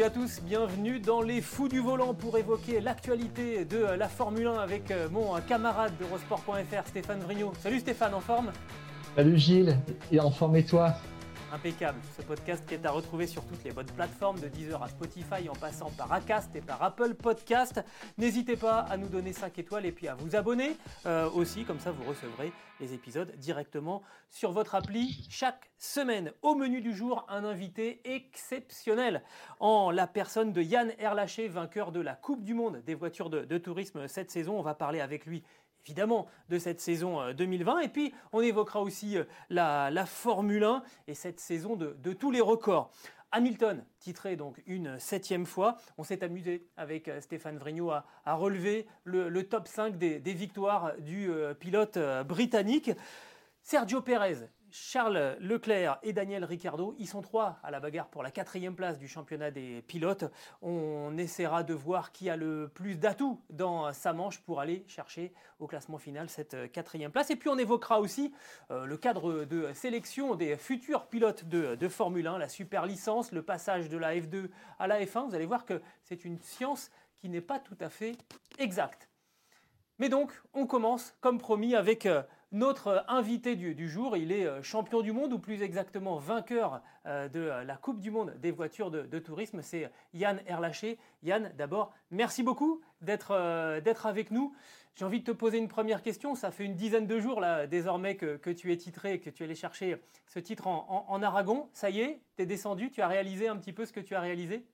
Salut à tous, bienvenue dans les fous du volant pour évoquer l'actualité de la Formule 1 avec euh, mon camarade d'Eurosport.fr Stéphane Vrignot. Salut Stéphane, en forme? Salut Gilles, et en forme et toi? Impeccable. Ce podcast qui est à retrouver sur toutes les bonnes plateformes, de Deezer à Spotify, en passant par Acast et par Apple Podcast. N'hésitez pas à nous donner 5 étoiles et puis à vous abonner euh, aussi, comme ça vous recevrez les épisodes directement sur votre appli chaque semaine. Au menu du jour, un invité exceptionnel en la personne de Yann Erlaché, vainqueur de la Coupe du Monde des voitures de, de tourisme cette saison. On va parler avec lui évidemment de cette saison euh, 2020. Et puis, on évoquera aussi euh, la, Formule 1 et cette saison de, tous les records. Hamilton, titré donc une septième fois. On s'est amusé avec euh, Stéphane Vrignot à, relever le, top 5 des, victoires du euh, pilote euh, britannique. Sergio Pérez, Charles Leclerc et Daniel Ricciardo, ils sont trois à la bagarre pour la quatrième place du championnat des pilotes. On essaiera de voir qui a le plus d'atouts dans sa manche pour aller chercher au classement final cette quatrième place. Et puis on évoquera aussi euh, le cadre de sélection des futurs pilotes de, de Formule 1, la super licence, le passage de la F2 à la F1. Vous allez voir que c'est une science qui n'est pas tout à fait exacte. Mais donc, on commence, comme promis, avec euh, notre invité du, jour. Il est euh, champion du monde, ou plus exactement vainqueur euh, de la Coupe du monde des voitures de, tourisme. C'est Yann Erlaché. Yann, d'abord, merci beaucoup d'être euh, avec nous. J'ai envie de te poser une première question. Ça fait une dizaine de jours, là, désormais, que, tu es titré que tu es allé chercher ce titre en, en, en Aragon. Ça y est, tu es descendu, tu as réalisé un petit peu ce que tu as réalisé?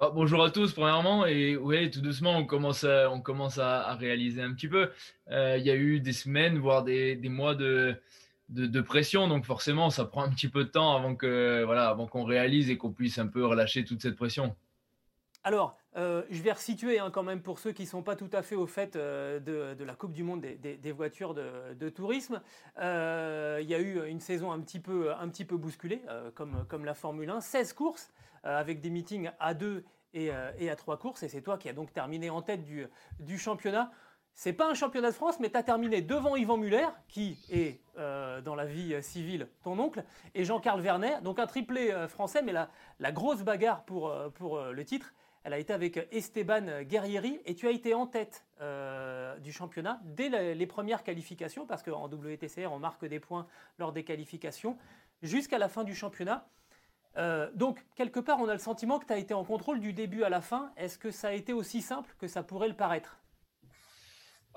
Oh, bonjour à tous, premièrement. Et oui, tout doucement, on commence à, on commence à, réaliser un petit peu. Euh, il y a eu des semaines, voire des, des mois de, de, pression. Donc, forcément, ça prend un petit peu de temps avant que, voilà, avant qu'on réalise et qu'on puisse un peu relâcher toute cette pression. Alors, euh, je vais resituer hein, quand même pour ceux qui ne sont pas tout à fait au fait euh, de, de, la Coupe du Monde des, voitures de, de tourisme. Il y a eu une saison un petit peu, un petit peu bousculée, comme, comme la Formule 1. 16 courses avec des meetings à deux et, euh, et à trois courses. Et c'est toi qui as donc terminé en tête du, du championnat. C'est pas un championnat de France, mais tu as terminé devant Yvan Muller, qui est euh, dans la vie civile ton oncle, et Jean-Carl Vernet, donc un triplé euh, français, mais la, grosse bagarre pour, euh, le titre, elle a été avec Esteban Guerrieri, et tu as été en tête euh, du championnat dès les premières qualifications, parce qu'en WTCR, on marque des points lors des qualifications, jusqu'à la fin du championnat. Euh, donc, quelque part, on a le sentiment que tu as été en contrôle du début à la fin. Est-ce que ça a été aussi simple que ça pourrait le paraître?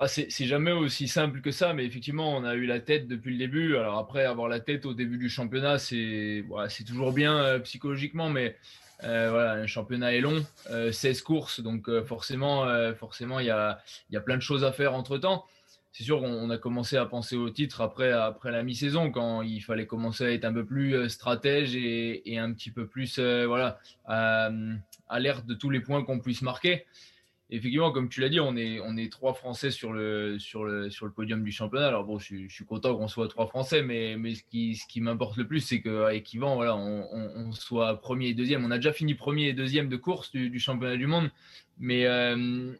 Ah, c'est jamais aussi simple que ça, mais effectivement, on a eu la tête depuis le début. Alors après, avoir la tête au début du championnat, c'est voilà, toujours bien euh, psychologiquement, mais euh, voilà, un championnat est long, euh, 16 courses, donc forcément, forcément, il y a, y a plein de choses à faire entre-temps. C'est sûr qu'on a commencé à penser au titre après, après la mi-saison, quand il fallait commencer à être un peu plus euh, stratège et, un petit peu plus voilà, alerte de tous les points qu'on puisse marquer effectivement, comme tu l'as dit, on est, on est trois Français sur le, sur, le, sur le podium du championnat. Alors bon, je, je suis content qu'on soit trois Français, mais, mais ce qui, ce qui m'importe le plus, c'est qu'avec Yvan, voilà, on, on, on, soit premier et deuxième. On a déjà fini premier et deuxième de course du, championnat du monde, mais euh,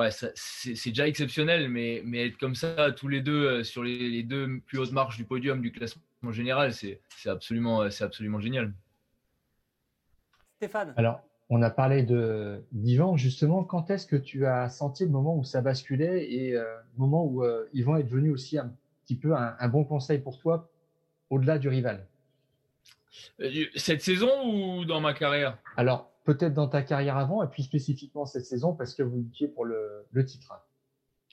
ouais, c'est déjà exceptionnel. Mais, mais être comme ça, tous les deux, euh, sur les, les deux plus hautes marches du podium du classement général, c'est absolument, absolument génial. Stéphane Alors, on a parlé de d'Yvan justement. Quand est-ce que tu as senti le moment où ça basculait et euh, le moment où euh, Yvan est devenu aussi un petit peu un, un bon conseil pour toi au-delà du rival? Euh, Cette saison ou dans ma carrière? Alors peut-être dans ta carrière avant et puis spécifiquement cette saison parce que vous luttiez pour le, titre.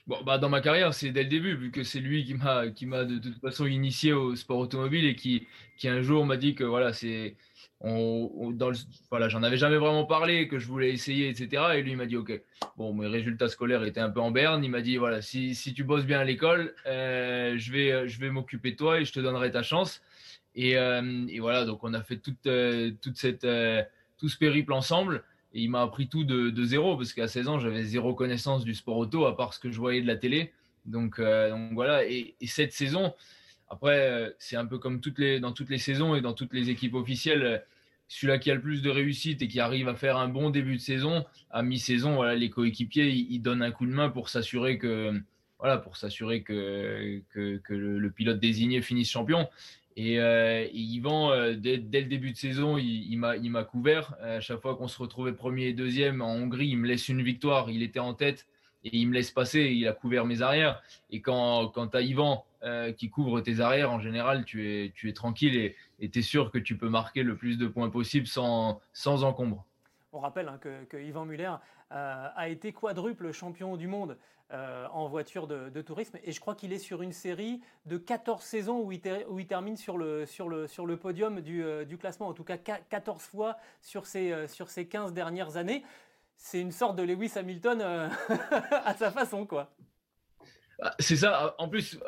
Bon, bah, dans ma carrière, c'est dès le début, vu que c'est lui qui m'a, qui m'a de, toute façon initié au sport automobile et qui, qui un jour m'a dit que voilà, c'est, on, dans voilà, j'en avais jamais vraiment parlé, que je voulais essayer, etc. Et lui, il m'a dit, OK. Bon, mes résultats scolaires étaient un peu en berne. Il m'a dit, voilà, si, si tu bosses bien à l'école, euh, je vais, je vais m'occuper de toi et je te donnerai ta chance. Et, euh, et voilà, donc on a fait toute, euh, toute cette, tout ce périple ensemble. Et il m'a appris tout de, zéro, parce qu'à 16 ans, j'avais zéro connaissance du sport auto, à part ce que je voyais de la télé. Donc, donc voilà, et, et cette saison, après, euh, c'est un peu comme dans toutes les saisons et dans toutes les équipes officielles. Euh, celui-là qui a le plus de réussite et qui arrive à faire un bon début de saison, à mi-saison, voilà, les coéquipiers, ils, donnent un coup de main pour s'assurer que, voilà, pour s'assurer que le, pilote désigné finisse champion. Et, euh, Yvan, euh, dès, dès, le début de saison, il, il m'a couvert. À chaque fois qu'on se retrouvait premier et deuxième en Hongrie, il me laisse une victoire. Il était en tête et il me laisse passer. Il a couvert mes arrières. Et quand, quand tu as Yvan euh, qui couvre tes arrières, en général, tu es, tu es tranquille et tu es sûr que tu peux marquer le plus de points possible sans, sans encombre. On rappelle hein, que, que, Yvan Muller euh, a été quadruple champion du monde euh, en voiture de, tourisme et je crois qu'il est sur une série de 14 saisons où il, termine sur le, sur le, sur le podium du, du, classement, en tout cas 14 fois sur ces, sur ces 15 dernières années. C'est une sorte de Lewis Hamilton à sa façon, quoi. Ah, c'est ça. En plus,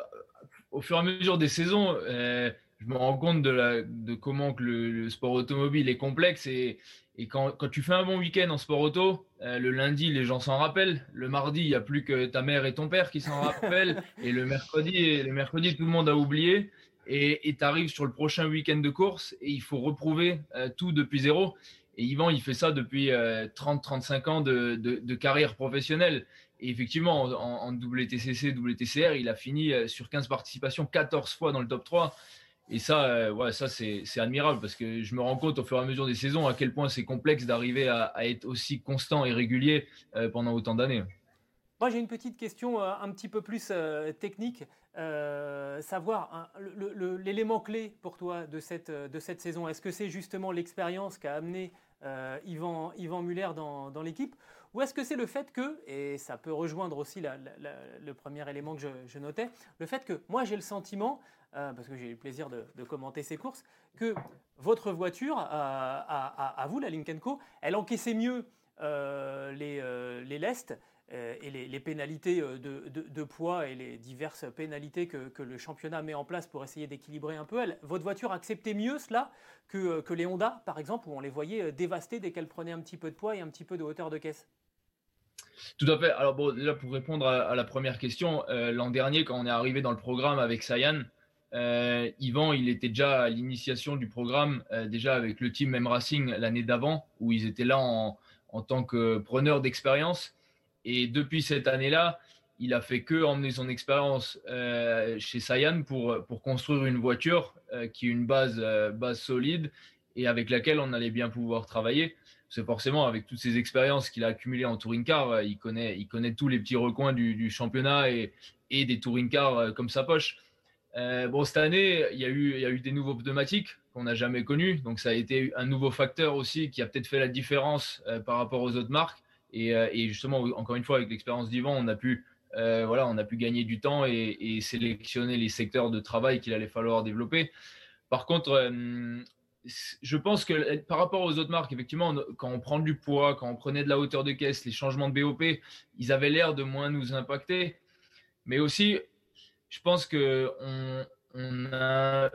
au fur et à mesure des saisons, euh, je me rends compte de, la, de comment que le, sport automobile est complexe et, et quand, quand, tu fais un bon week-end en sport auto, euh, le lundi, les gens s'en rappellent. Le mardi, il n'y a plus que ta mère et ton père qui s'en rappellent. et le mercredi, le mercredi, tout le monde a oublié. Et tu arrives sur le prochain week-end de course et il faut reprouver euh, tout depuis zéro. Et Yvan, il fait ça depuis 30-35 ans de, de, de, carrière professionnelle. Et effectivement, en, WTCC, WTCR, il a fini euh, sur 15 participations 14 fois dans le top 3. Et ça, euh, ça c'est admirable parce que je me rends compte au fur et à mesure des saisons à quel point c'est complexe d'arriver à, être aussi constant et régulier euh, pendant autant d'années. Moi, j'ai une petite question un petit peu plus technique. savoir hein, l'élément clé pour toi de cette, de cette saison, est-ce que c'est justement l'expérience qu'a amené Yvan, Yvan Muller dans, dans l'équipe? Ou est-ce que c'est le fait que, et ça peut rejoindre aussi le premier élément que je, notais, le fait que moi j'ai le sentiment, euh, parce que j'ai eu le plaisir de, commenter ces courses, que votre voiture, à, vous, la Link Co, elle encaissait mieux euh, les, euh, les lestes euh, et les, pénalités euh, de, poids et les diverses pénalités que, le championnat met en place pour essayer d'équilibrer un peu, votre voiture acceptait mieux cela que, que, les Honda, par exemple, où on les voyait euh, dévastées dès qu'elles prenaient un petit peu de poids et un petit peu de hauteur de caisse? Tout à fait. Alors bon, déjà pour répondre à, la première question, l'an dernier, quand on est arrivé dans le programme avec Sayan, Yvan, il était déjà à l'initiation du programme, déjà avec le team M Racing l'année d'avant, où ils étaient là en, en tant que preneurs d'expérience. Et depuis cette année-là, il a fait que emmener son expérience euh, chez Sayan pour, pour construire une voiture euh, qui est une base, euh, base solide et avec laquelle on allait bien pouvoir travailler. C'est forcément avec toutes ces expériences qu'il a accumulées en touring car, il connaît, il connaît tous les petits recoins du, du championnat et, et, des touring cars comme sa poche. Bon, cette année, il y, a eu, des nouveaux pneumatiques qu'on n'a jamais connus, donc ça a été un nouveau facteur aussi qui a peut-être fait la différence par rapport aux autres marques. Euh, et, justement, encore une fois, avec l'expérience d'Yvan, on a pu euh, voilà, on a pu gagner du temps et, sélectionner les secteurs de travail qu'il allait falloir développer. Par contre, euh, je pense que par rapport aux autres marques, effectivement, quand on prend du poids, quand on prenait de la hauteur de caisse, les changements de BOP, ils avaient l'air de moins nous impacter. Mais aussi, je pense que on a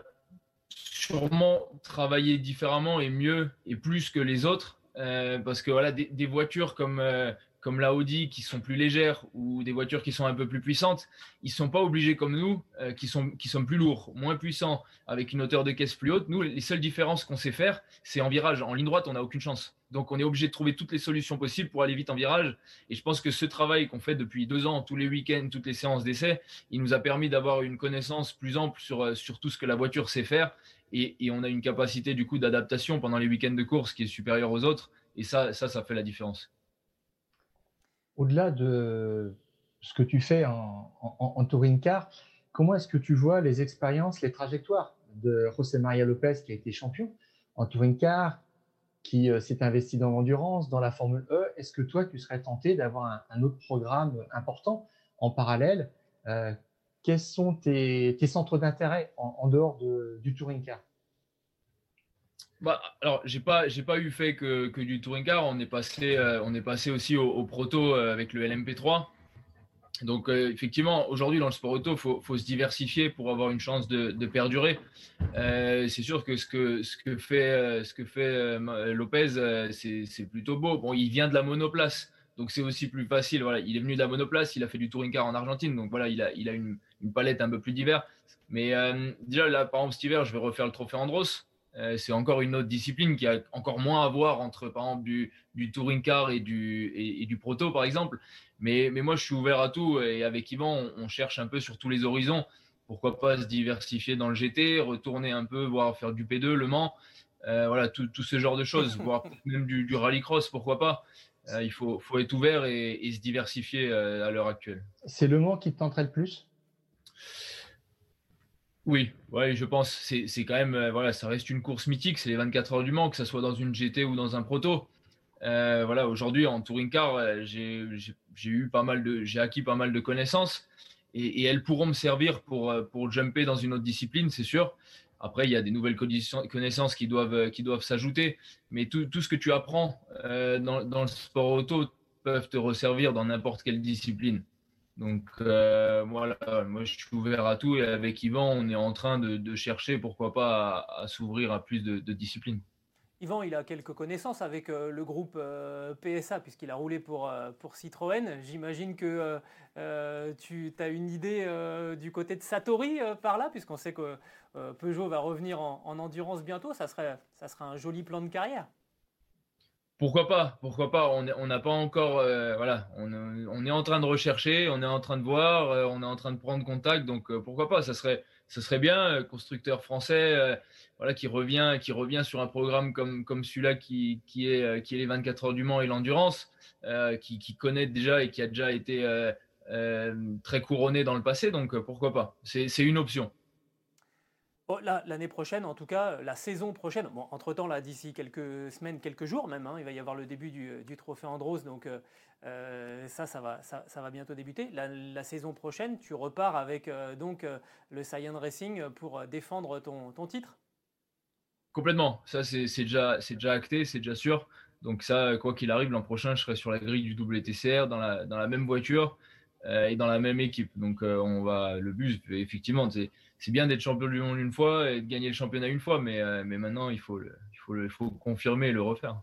sûrement travaillé différemment et mieux et plus que les autres euh, parce que voilà, des, voitures comme, euh, comme la Audi qui sont plus légères ou des voitures qui sont un peu plus puissantes, ils sont pas obligés comme nous, euh, qui, sont, qui sont plus lourds, moins puissants, avec une hauteur de caisse plus haute. Nous, les seules différences qu'on sait faire, c'est en virage. En ligne droite, on n'a aucune chance. Donc, on est obligé de trouver toutes les solutions possibles pour aller vite en virage. Et je pense que ce travail qu'on fait depuis deux ans, tous les week-ends, toutes les séances d'essai, il nous a permis d'avoir une connaissance plus ample sur, sur tout ce que la voiture sait faire et, on a une capacité du coup d'adaptation pendant les week-ends de course qui est supérieure aux autres. Et ça, ça, ça fait la différence. Au-delà de ce que tu fais en, touring car, comment est-ce que tu vois les expériences, les trajectoires de José Maria Lopez qui a été champion en touring car, qui euh, s'est investi dans l'endurance, dans la Formule E? Est-ce que toi, tu serais tenté d'avoir un, autre programme important en parallèle? quels sont tes, centres d'intérêt en, dehors du touring car? Bah, alors, j'ai pas, j'ai pas eu fait que, que, du touring car. On est passé, on est passé aussi au, proto avec le LMP3. Donc, effectivement, aujourd'hui, dans le sport auto, il faut, faut, se diversifier pour avoir une chance de, de perdurer. Euh, c'est sûr que ce que, ce que fait, ce que fait Lopez, c'est plutôt beau. Bon, il vient de la monoplace. Donc c'est aussi plus facile. Voilà, il est venu de la monoplace, il a fait du touring car en Argentine, donc voilà, il a, il a une, palette un peu plus diverse. Mais euh, déjà là, par exemple cet hiver, je vais refaire le trophée Andros. Euh, c'est encore une autre discipline qui a encore moins à voir entre par exemple du, du touring car et du, et, du proto par exemple. Mais, mais moi je suis ouvert à tout et avec Yvan on, cherche un peu sur tous les horizons. Pourquoi pas se diversifier dans le GT, retourner un peu, voir faire du P2, Le Mans, euh, voilà tout, tout, ce genre de choses, voire même du, du rallycross, pourquoi pas. Euh, il faut, faut, être ouvert et, se diversifier euh, à l'heure actuelle. C'est le Mans qui te tenterait le plus? Oui, ouais, je pense. C'est, c'est quand même, euh, voilà, ça reste une course mythique. C'est les 24 heures du Mans, que ce soit dans une GT ou dans un proto. voilà, aujourd'hui en touring car, j'ai, j'ai, eu pas mal de, j'ai acquis pas mal de connaissances et, elles pourront me servir pour pour jumper dans une autre discipline, c'est sûr. Après, il y a des nouvelles connaissances qui doivent, qui doivent s'ajouter. Mais tout, ce que tu apprends euh, dans, dans, le sport auto peuvent te resservir dans n'importe quelle discipline. Donc euh, voilà, moi je suis ouvert à tout et avec Yvan, on est en train de, chercher, pourquoi pas, à, s'ouvrir à plus de, disciplines. Yvan, il a quelques connaissances avec euh, le groupe euh, PSA puisqu'il a roulé pour, pour Citroën. J'imagine que tu as une idée du côté de Satori par là, puisqu'on sait que Peugeot va revenir en, endurance bientôt. Ça serait, ça serait un joli plan de carrière. Pourquoi pas Pourquoi pas On n'a pas encore, voilà, on, est en train de rechercher, on est en train de voir, on est en train de prendre contact. Donc pourquoi pas Ça serait, ça serait bien, constructeur français voilà, qui revient, qui revient sur un programme comme, comme celui-là qui, qui, est, euh, qui est les 24 heures du Mans et l'endurance, euh, qui, qui, connaît déjà et qui a déjà été euh, très couronné dans le passé. Donc pourquoi pas C'est une option. L'année prochaine, en tout cas, la saison prochaine, bon, entre-temps, là, d'ici quelques semaines, quelques jours même, hein, il va y avoir le début du, du Trophée Andros, donc ça, ça va, ça, va bientôt débuter. La, saison prochaine, tu repars avec donc le Cyan Racing pour défendre ton, titre Complètement. Ça, c'est déjà, déjà acté, c'est déjà sûr. Donc ça, quoi qu'il arrive, l'an prochain, je serai sur la grille du WTCR, dans la, dans la même voiture euh, et dans la même équipe. Donc euh, on va, le but, effectivement, c'est bien d'être champion du monde une fois et de gagner le championnat une fois, mais, euh, mais maintenant, il faut, le, il, faut il faut confirmer et le refaire.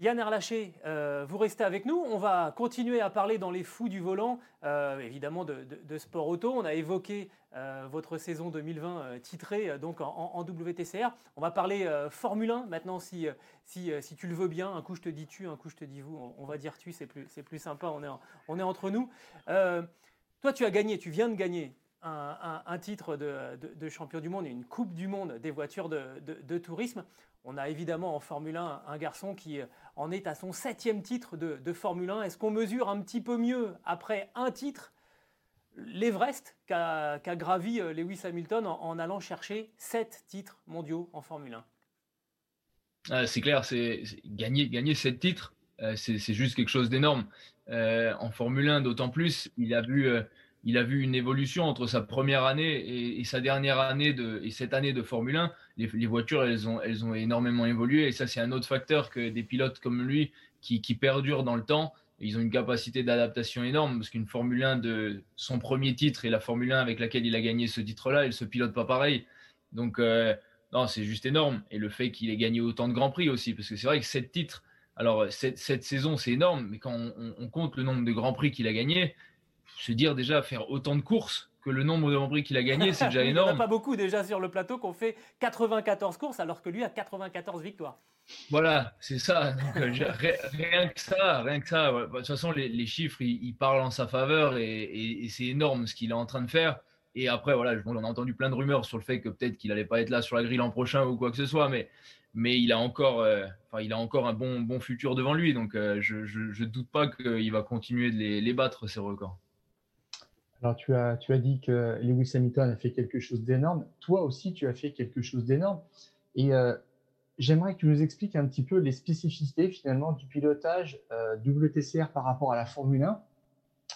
Yann Erlaché, euh, vous restez avec nous. On va continuer à parler dans les fous du volant, euh, évidemment de, sport auto. On a évoqué votre saison 2020 titrée donc en, WTCR. On va parler Formule 1 maintenant, si, si, si, tu le veux bien. Un coup je te dis tu, un coup je te dis vous. On, va dire tu, c'est plus, plus sympa. On est, on est entre nous. toi, tu as gagné, tu viens de gagner un, titre de, champion du monde et une Coupe du monde des voitures de, tourisme. On a évidemment en Formule 1 un garçon qui en est à son septième titre de, Formule 1. Est-ce qu'on mesure un petit peu mieux après un titre l'Everest qu'a gravi euh, Lewis Hamilton en, allant chercher sept titres mondiaux en Formule 1 ah, C'est clair, c'est gagner, gagner sept titres, euh, c'est juste quelque chose d'énorme. Euh, en Formule 1, d'autant plus, il a vu il a vu une évolution entre sa première année et, sa dernière année de, et cette année de Formule 1. Les, voitures, elles ont, elles ont énormément évolué et ça, c'est un autre facteur que des pilotes comme lui qui, qui perdurent dans le temps. Ils ont une capacité d'adaptation énorme parce qu'une Formule 1 de son premier titre et la Formule 1 avec laquelle il a gagné ce titre-là, elle se pilote pas pareil. Donc, euh, non, c'est juste énorme. Et le fait qu'il ait gagné autant de grands prix aussi, parce que c'est vrai que sept titres, alors cette, cette saison, c'est énorme, mais quand on, on, compte le nombre de grands prix qu'il a gagné, se dire déjà faire autant de courses que le nombre de qui qu'il a gagné, c'est déjà énorme. Il n'y en a pas beaucoup déjà sur le plateau qu'on fait 94 courses alors que lui a 94 victoires. Voilà, c'est ça. Euh, rien que ça, rien que ça. De toute façon, les, chiffres, ils, parlent en sa faveur et, c'est énorme ce qu'il est en train de faire. Et après, voilà, on a entendu plein de rumeurs sur le fait que peut-être qu'il n'allait pas être là sur la grille l'an prochain ou quoi que ce soit, mais, mais il a encore, euh, enfin, il a encore un bon, bon futur devant lui. Donc, euh, je ne doute pas qu'il va continuer de les, les battre, ces records. Alors, tu as, tu as dit que Lewis Hamilton a fait quelque chose d'énorme. Toi aussi, tu as fait quelque chose d'énorme. Et euh, j'aimerais que tu nous expliques un petit peu les spécificités finalement du pilotage euh, WTCR par rapport à la Formule 1.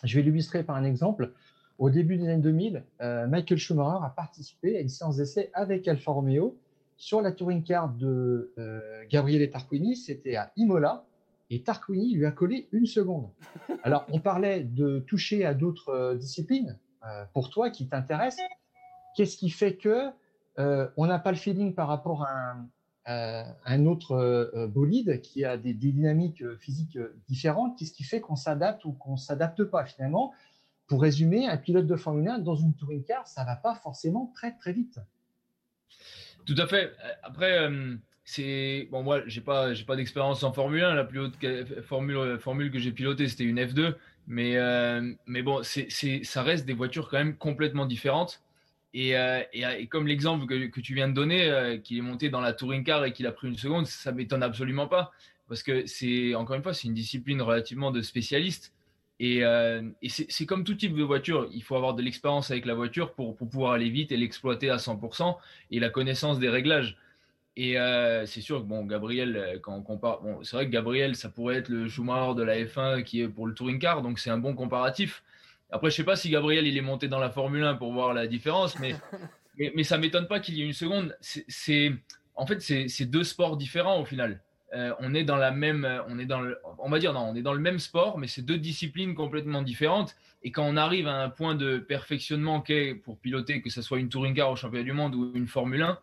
Je vais l'illustrer par un exemple. Au début des années 2000, Michael Schumacher a participé à une séance d'essai avec Alfa Romeo sur la touring car de Gabriele Tarquini. C'était à Imola et Tarquini lui a collé une seconde. Alors, on parlait de toucher à d'autres disciplines. pour toi, qui t'intéresse, qu'est-ce qui fait que on n'a pas le feeling par rapport à un, euh, autre euh, bolide qui a des, dynamiques physiques différentes, qu'est-ce qui fait qu'on s'adapte ou qu'on s'adapte pas finalement? Pour résumer, un pilote de Formule 1 dans une touring car, ça va pas forcément très très vite. Tout à fait. Après, euh, c'est bon, moi, j'ai pas, j'ai pas d'expérience en Formule 1. La plus haute formule, formule que j'ai pilotée, c'était une F2. Mais, mais bon, c'est, ça reste des voitures quand même complètement différentes. Euh, et, comme l'exemple que, tu viens de donner, euh, qu'il est monté dans la touring car et qu'il a pris une seconde, ça m'étonne absolument pas. Parce que c'est, encore une fois, c'est une discipline relativement de spécialistes. Et, euh, c'est comme tout type de voiture. Il faut avoir de l'expérience avec la voiture pour, pouvoir aller vite et l'exploiter à 100% et la connaissance des réglages. Et c'est sûr que bon, Gabriel, quand on compare, bon, c'est vrai que Gabriel, ça pourrait être le Schumacher de la F1 qui est pour le touring car, donc c'est un bon comparatif. Après, je sais pas si Gabriel il est monté dans la Formule 1 pour voir la différence, mais, mais, mais, ça m'étonne pas qu'il y ait une seconde. C'est, en fait, c'est deux sports différents au final. Euh, on est dans la même, on est dans le, on va dire non, on est dans le même sport, mais c'est deux disciplines complètement différentes. Et quand on arrive à un point de perfectionnement qu'est pour piloter, que ce soit une touring car au championnat du monde ou une Formule 1,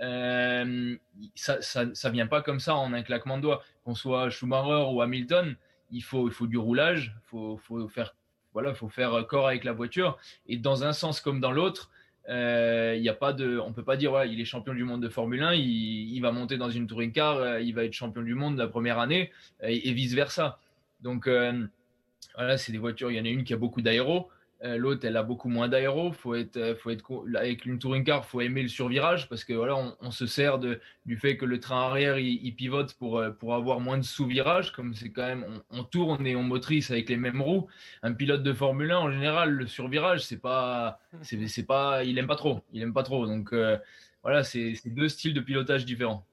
euh, ça, ça, ça, vient pas comme ça en un claquement de doigts. Qu'on soit Schumacher ou Hamilton, il faut, il faut du roulage, faut, faut faire voilà, faut faire corps avec la voiture. Et dans un sens comme dans l'autre, euh, il y a pas de, on peut pas dire il est champion du monde de Formule 1, il, va monter dans une touring car, euh, il va être champion du monde la première année et, vice versa. Donc euh, voilà, c'est des voitures. Il y en a une qui a beaucoup d'aéro, euh, l'autre, elle a beaucoup moins d'aéro. Faut être, euh, faut être avec une touring car, faut aimer le survirage parce que voilà, on, se sert de, du fait que le train arrière il, pivote pour euh, pour avoir moins de sous-virage. Comme c'est quand même, on, tourne et on motrice avec les mêmes roues. Un pilote de Formule 1 en général, le survirage, c'est pas, c'est pas, il aime pas trop. Il aime pas trop. Donc voilà, c'est deux styles de pilotage différents.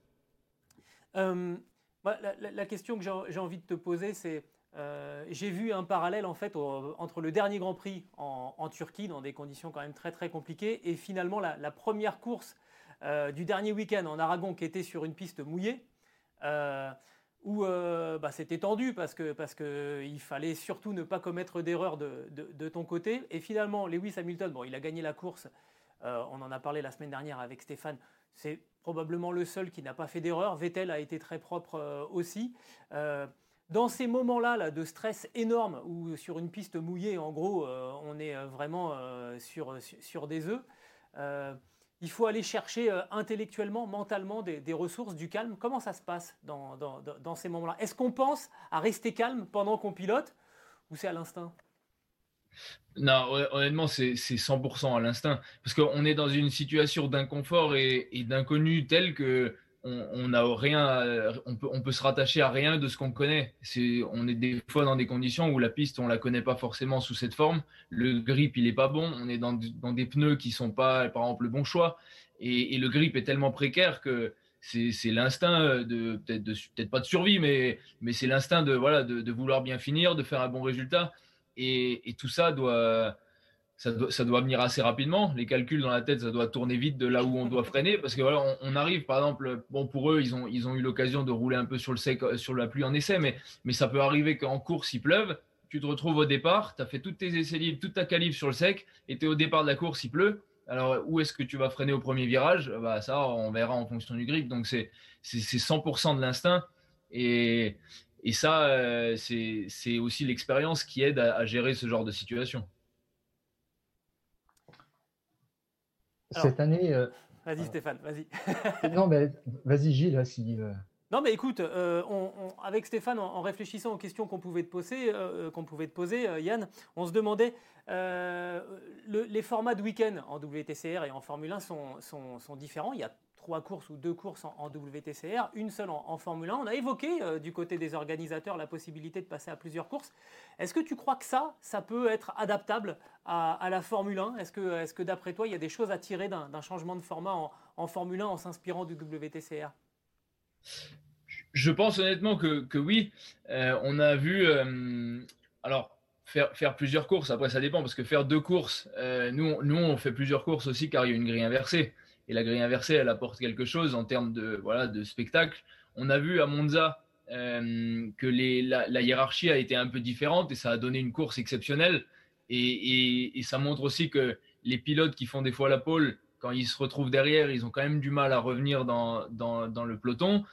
La, la, question que j'ai envie de te poser, c'est euh, j'ai vu un parallèle en fait entre le dernier Grand Prix en, Turquie dans des conditions quand même très très compliquées et finalement la, première course euh, du dernier week-end en Aragon qui était sur une piste mouillée euh, où bah, c'était tendu parce que parce que il fallait surtout ne pas commettre d'erreur de, de, ton côté. Et finalement Lewis Hamilton bon il a gagné la course on en a parlé la semaine dernière avec Stéphane c'est probablement le seul qui n'a pas fait d'erreur. Vettel a été très propre aussi dans ces moments-là de stress énorme, où sur une piste mouillée, en gros, euh, on est euh, vraiment euh, sur, sur, des œufs, il faut aller chercher intellectuellement, mentalement des, ressources, du calme. Comment ça se passe dans, dans, ces moments-là? Est-ce qu'on pense à rester calme pendant qu'on pilote ou c'est à l'instinct? Non, honnêtement, c'est 100% à l'instinct. Parce qu'on est dans une situation d'inconfort et, et d'inconnu tel que on, n'a rien, on peut, on peut se rattacher à rien de ce qu'on connaît. C'est, on est des fois dans des conditions où la piste, on la connaît pas forcément sous cette forme. Le grip, il est pas bon. On est dans, des pneus qui sont pas, par exemple, le bon choix. Et, le grip est tellement précaire que c'est, l'instinct de peut-être, peut-être pas de survie, mais, mais c'est l'instinct de voilà, de, vouloir bien finir, de faire un bon résultat. Et tout ça doit, ça doit, venir assez rapidement. Les calculs dans la tête, ça doit tourner vite de là où on doit freiner. Parce que voilà, on, arrive, par exemple, bon, pour eux, ils ont, eu l'occasion de rouler un peu sur le sec, sur la pluie en essai, mais, ça peut arriver qu'en course, il pleuve. Tu te retrouves au départ, tu as fait toutes tes essais libres, toute ta calibre sur le sec, et tu es au départ de la course, il pleut. Alors, où est-ce que tu vas freiner au premier virage? Bah, Ça, on verra en fonction du grip. Donc, c'est 100% de l'instinct. Et, et ça, euh, c'est aussi l'expérience qui aide à gérer ce genre de situation. Cette année. Euh, vas-y Stéphane, vas-y. non, mais vas-y Gilles, si. Euh. Non, mais écoute, euh, avec Stéphane, en, réfléchissant aux questions qu'on pouvait te poser, qu'on pouvait te poser Yann, on se demandait les formats de week-end en WTCR et en Formule 1 sont, sont, sont différents. Il y a trois courses ou deux courses en, WTCR, une seule en, Formule 1. On a évoqué euh, du côté des organisateurs la possibilité de passer à plusieurs courses. Est-ce que tu crois que ça, ça peut être adaptable à, la Formule 1 Est-ce que, est que d'après toi, il y a des choses à tirer d'un changement de format en, Formule 1 en s'inspirant du WTCR Je pense honnêtement que, oui. Euh, on a vu... Euh, alors, faire, plusieurs courses, après ça dépend, parce que faire deux courses, nous, nous on fait plusieurs courses aussi car il y a une grille inversée. Et la grille inversée, elle apporte quelque chose en termes de, voilà, de spectacle. On a vu à Monza euh, que la, hiérarchie a été un peu différente et ça a donné une course exceptionnelle. Et, ça montre aussi que les pilotes qui font des fois la pole, quand ils se retrouvent derrière, ils ont quand même du mal à revenir dans, le peloton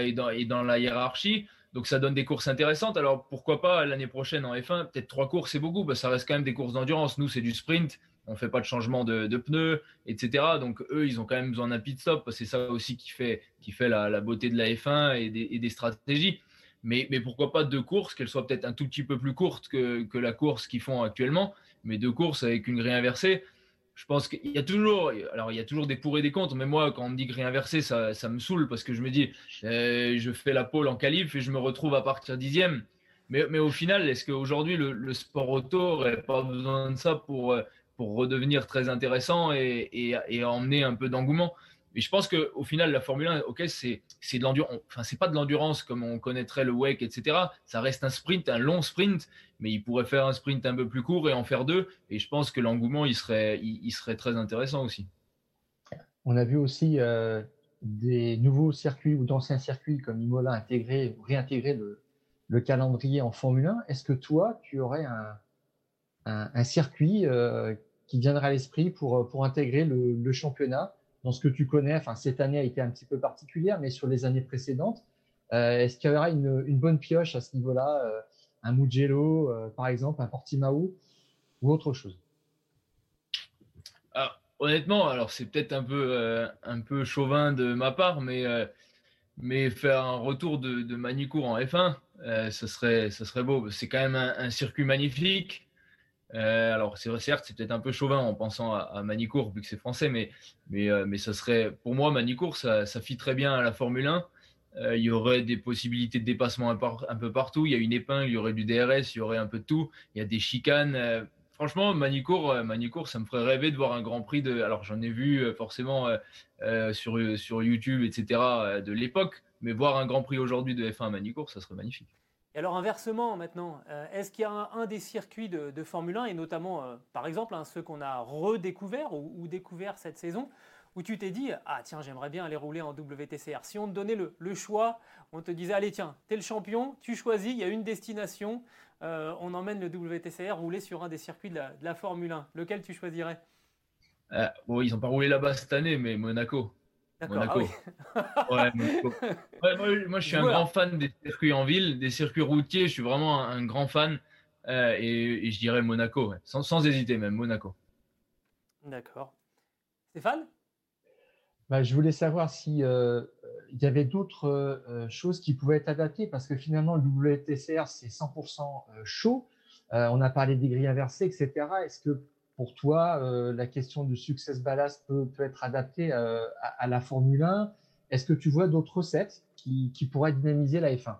et, dans, la hiérarchie. Donc ça donne des courses intéressantes. Alors pourquoi pas l'année prochaine en F1 Peut-être trois courses, c'est beaucoup, que ça reste quand même des courses d'endurance. Nous, c'est du sprint, on fait pas de changement de, de, pneus, etc. Donc eux, ils ont quand même besoin d'un pit stop. C'est ça aussi qui fait, qui fait la, beauté de la F1 et des, stratégies. Mais, mais, pourquoi pas deux courses, qu'elles soient peut-être un tout petit peu plus courtes que, que la course qu'ils font actuellement, mais deux courses avec une grille inversée je pense qu'il y a toujours, alors il y a toujours des pour et des contre, mais moi, quand on me dit grille inversée, ça, ça me saoule parce que je me dis, euh, je fais la pole en qualif et je me retrouve à partir dixième. Mais, mais au final, est-ce qu'aujourd'hui, le, le, sport auto n'aurait pas besoin de ça pour, pour redevenir très intéressant et, et, emmener un peu d'engouement mais je pense qu'au final, la Formule 1, ok, c'est de l'endurance. Enfin, c'est pas de l'endurance comme on connaîtrait le WEC, etc. Ça reste un sprint, un long sprint, mais il pourrait faire un sprint un peu plus court et en faire deux. Et je pense que l'engouement, il serait, il, serait très intéressant aussi. On a vu aussi euh, des nouveaux circuits ou d'anciens circuits comme Imola intégrer réintégrer le, le, calendrier en Formule 1. Est-ce que toi, tu aurais un, un, un circuit euh, qui viendrait à l'esprit pour, pour intégrer le, championnat dans ce que tu connais, enfin cette année a été un petit peu particulière, mais sur les années précédentes, euh, est-ce qu'il y aura une, une, bonne pioche à ce niveau-là, euh, un Mugello euh, par exemple, un Portimao ou autre chose? Ah, Honnêtement, alors c'est peut-être un peu euh, un peu chauvin de ma part, mais euh, mais faire un retour de, de Manicourt en F1, ce serait ce serait beau. C'est quand même un circuit magnifique. Euh, alors, c'est certes, c'est peut-être un peu chauvin en pensant à, Manicourt, vu que c'est français, mais, mais, euh, mais ça serait, pour moi, Manicourt, ça, fit très bien à la Formule 1. Euh, il y aurait des possibilités de dépassement un, peu partout. Il y a une épingle, il y aurait du DRS, il y aurait un peu de tout. Il y a des chicanes. Franchement, Manicourt, Manicourt, ça me ferait rêver de voir un Grand Prix de. Alors, j'en ai vu forcément sur, sur YouTube, etc., de l'époque, mais voir un Grand Prix aujourd'hui de F1 à Manicourt, ça serait magnifique. Et alors inversement maintenant, euh, est-ce qu'il y a un, des circuits de, Formule 1, et notamment euh, par exemple hein, ceux qu'on a redécouverts ou, ou découverts cette saison, où tu t'es dit, ah tiens, j'aimerais bien aller rouler en WTCR. Si on te donnait le, choix, on te disait, allez tiens, t'es le champion, tu choisis, il y a une destination, euh, on emmène le WTCR rouler sur un des circuits de la, Formule 1. Lequel tu choisirais? Ils n'ont pas roulé là-bas cette année, mais Monaco. Monaco. Ah oui. ouais, Monaco. Ouais, moi, moi, je suis voilà. un grand fan des circuits en ville, des circuits routiers. Je suis vraiment un, un grand fan. Euh, et, et, je dirais Monaco, ouais. sans, sans, hésiter même, Monaco. D'accord. Stéphane? Bah, Je voulais savoir si euh, il y avait d'autres euh, choses qui pouvaient être adaptées parce que finalement, le WTCR, c'est 100% euh, chaud. Euh, on a parlé des grilles inversées, etc. Est-ce que pour toi, euh, la question du success ballast peut, peut être adaptée euh, à, à, la Formule 1 Est-ce que tu vois d'autres recettes qui, qui, pourraient dynamiser la F1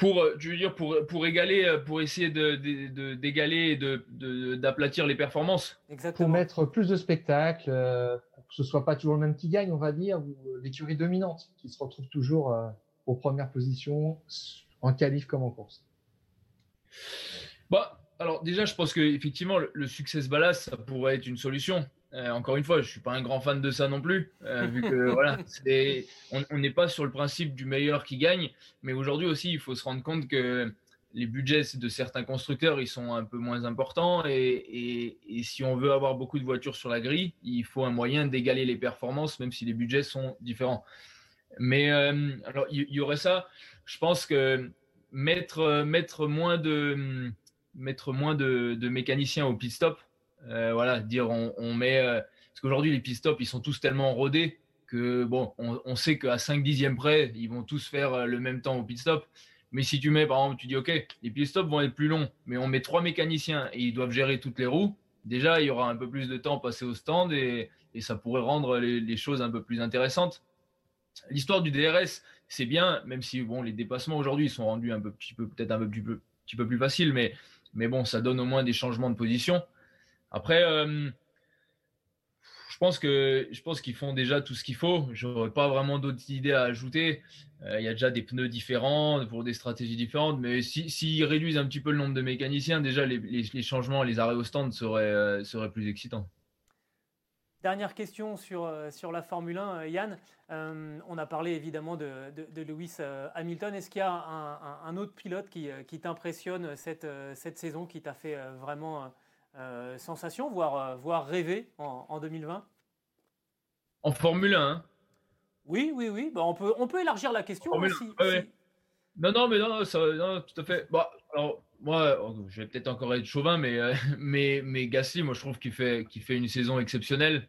pour, je veux dire, pour, pour égaler, pour essayer d'égaler de, de, et d'aplatir les performances? Exactement. Pour mettre plus de spectacles, euh, pour que ce soit pas toujours le même qui gagne, on va dire, ou l'écurie dominante qui se retrouve toujours euh, aux premières positions en qualif comme en course. Bah, alors déjà, je pense qu'effectivement, le, le success ballast, ça pourrait être une solution. Euh, encore une fois, je suis pas un grand fan de ça non plus, euh, vu que voilà, on n'est pas sur le principe du meilleur qui gagne, mais aujourd'hui aussi, il faut se rendre compte que les budgets de certains constructeurs, ils sont un peu moins importants, et, et, et si on veut avoir beaucoup de voitures sur la grille, il faut un moyen d'égaler les performances, même si les budgets sont différents. Mais euh, alors, il y, y, aurait ça. Je pense que mettre mettre moins de mettre moins de, mécaniciens au pit stop, euh, voilà, dire on, met. Euh, parce qu'aujourd'hui, les pit stops, ils sont tous tellement rodés que, bon, on, sait qu'à 5 dixièmes près, ils vont tous faire euh, le même temps au pit stop. Mais si tu mets, par exemple, tu dis, OK, les pit stops vont être plus longs, mais on met trois mécaniciens et ils doivent gérer toutes les roues, déjà, il y aura un peu plus de temps passé au stand et, ça pourrait rendre les, choses un peu plus intéressantes. L'histoire du DRS, c'est bien, même si bon, les dépassements aujourd'hui sont rendus un petit peu peut-être un petit peu, petit peu plus faciles, mais, mais bon, ça donne au moins des changements de position. Après, euh, je pense que je pense qu'ils font déjà tout ce qu'il faut. Je n'aurais pas vraiment d'autres idées à ajouter. Euh, il y a déjà des pneus différents pour des stratégies différentes, mais s'ils si, réduisent un petit peu le nombre de mécaniciens, déjà les, les, changements, les arrêts au stand seraient, euh, seraient plus excitants. Dernière question sur, euh, sur la Formule 1, Yann. on a parlé évidemment de, de, Lewis Hamilton. Est-ce qu'il y a un, un, autre pilote qui, qui t'impressionne cette, cette saison, qui t'a fait vraiment euh, sensation, voire, euh, voire rêver en, 2020 En Formule 1 hein? Oui, oui, oui. Bah, on, peut, on peut élargir la question aussi. Non, non, mais non, non tout à fait. Bah, alors, moi, je vais peut-être encore être chauvin, mais, euh, mais, mais Gasly, moi, je trouve qu'il fait, qu'il fait une saison exceptionnelle.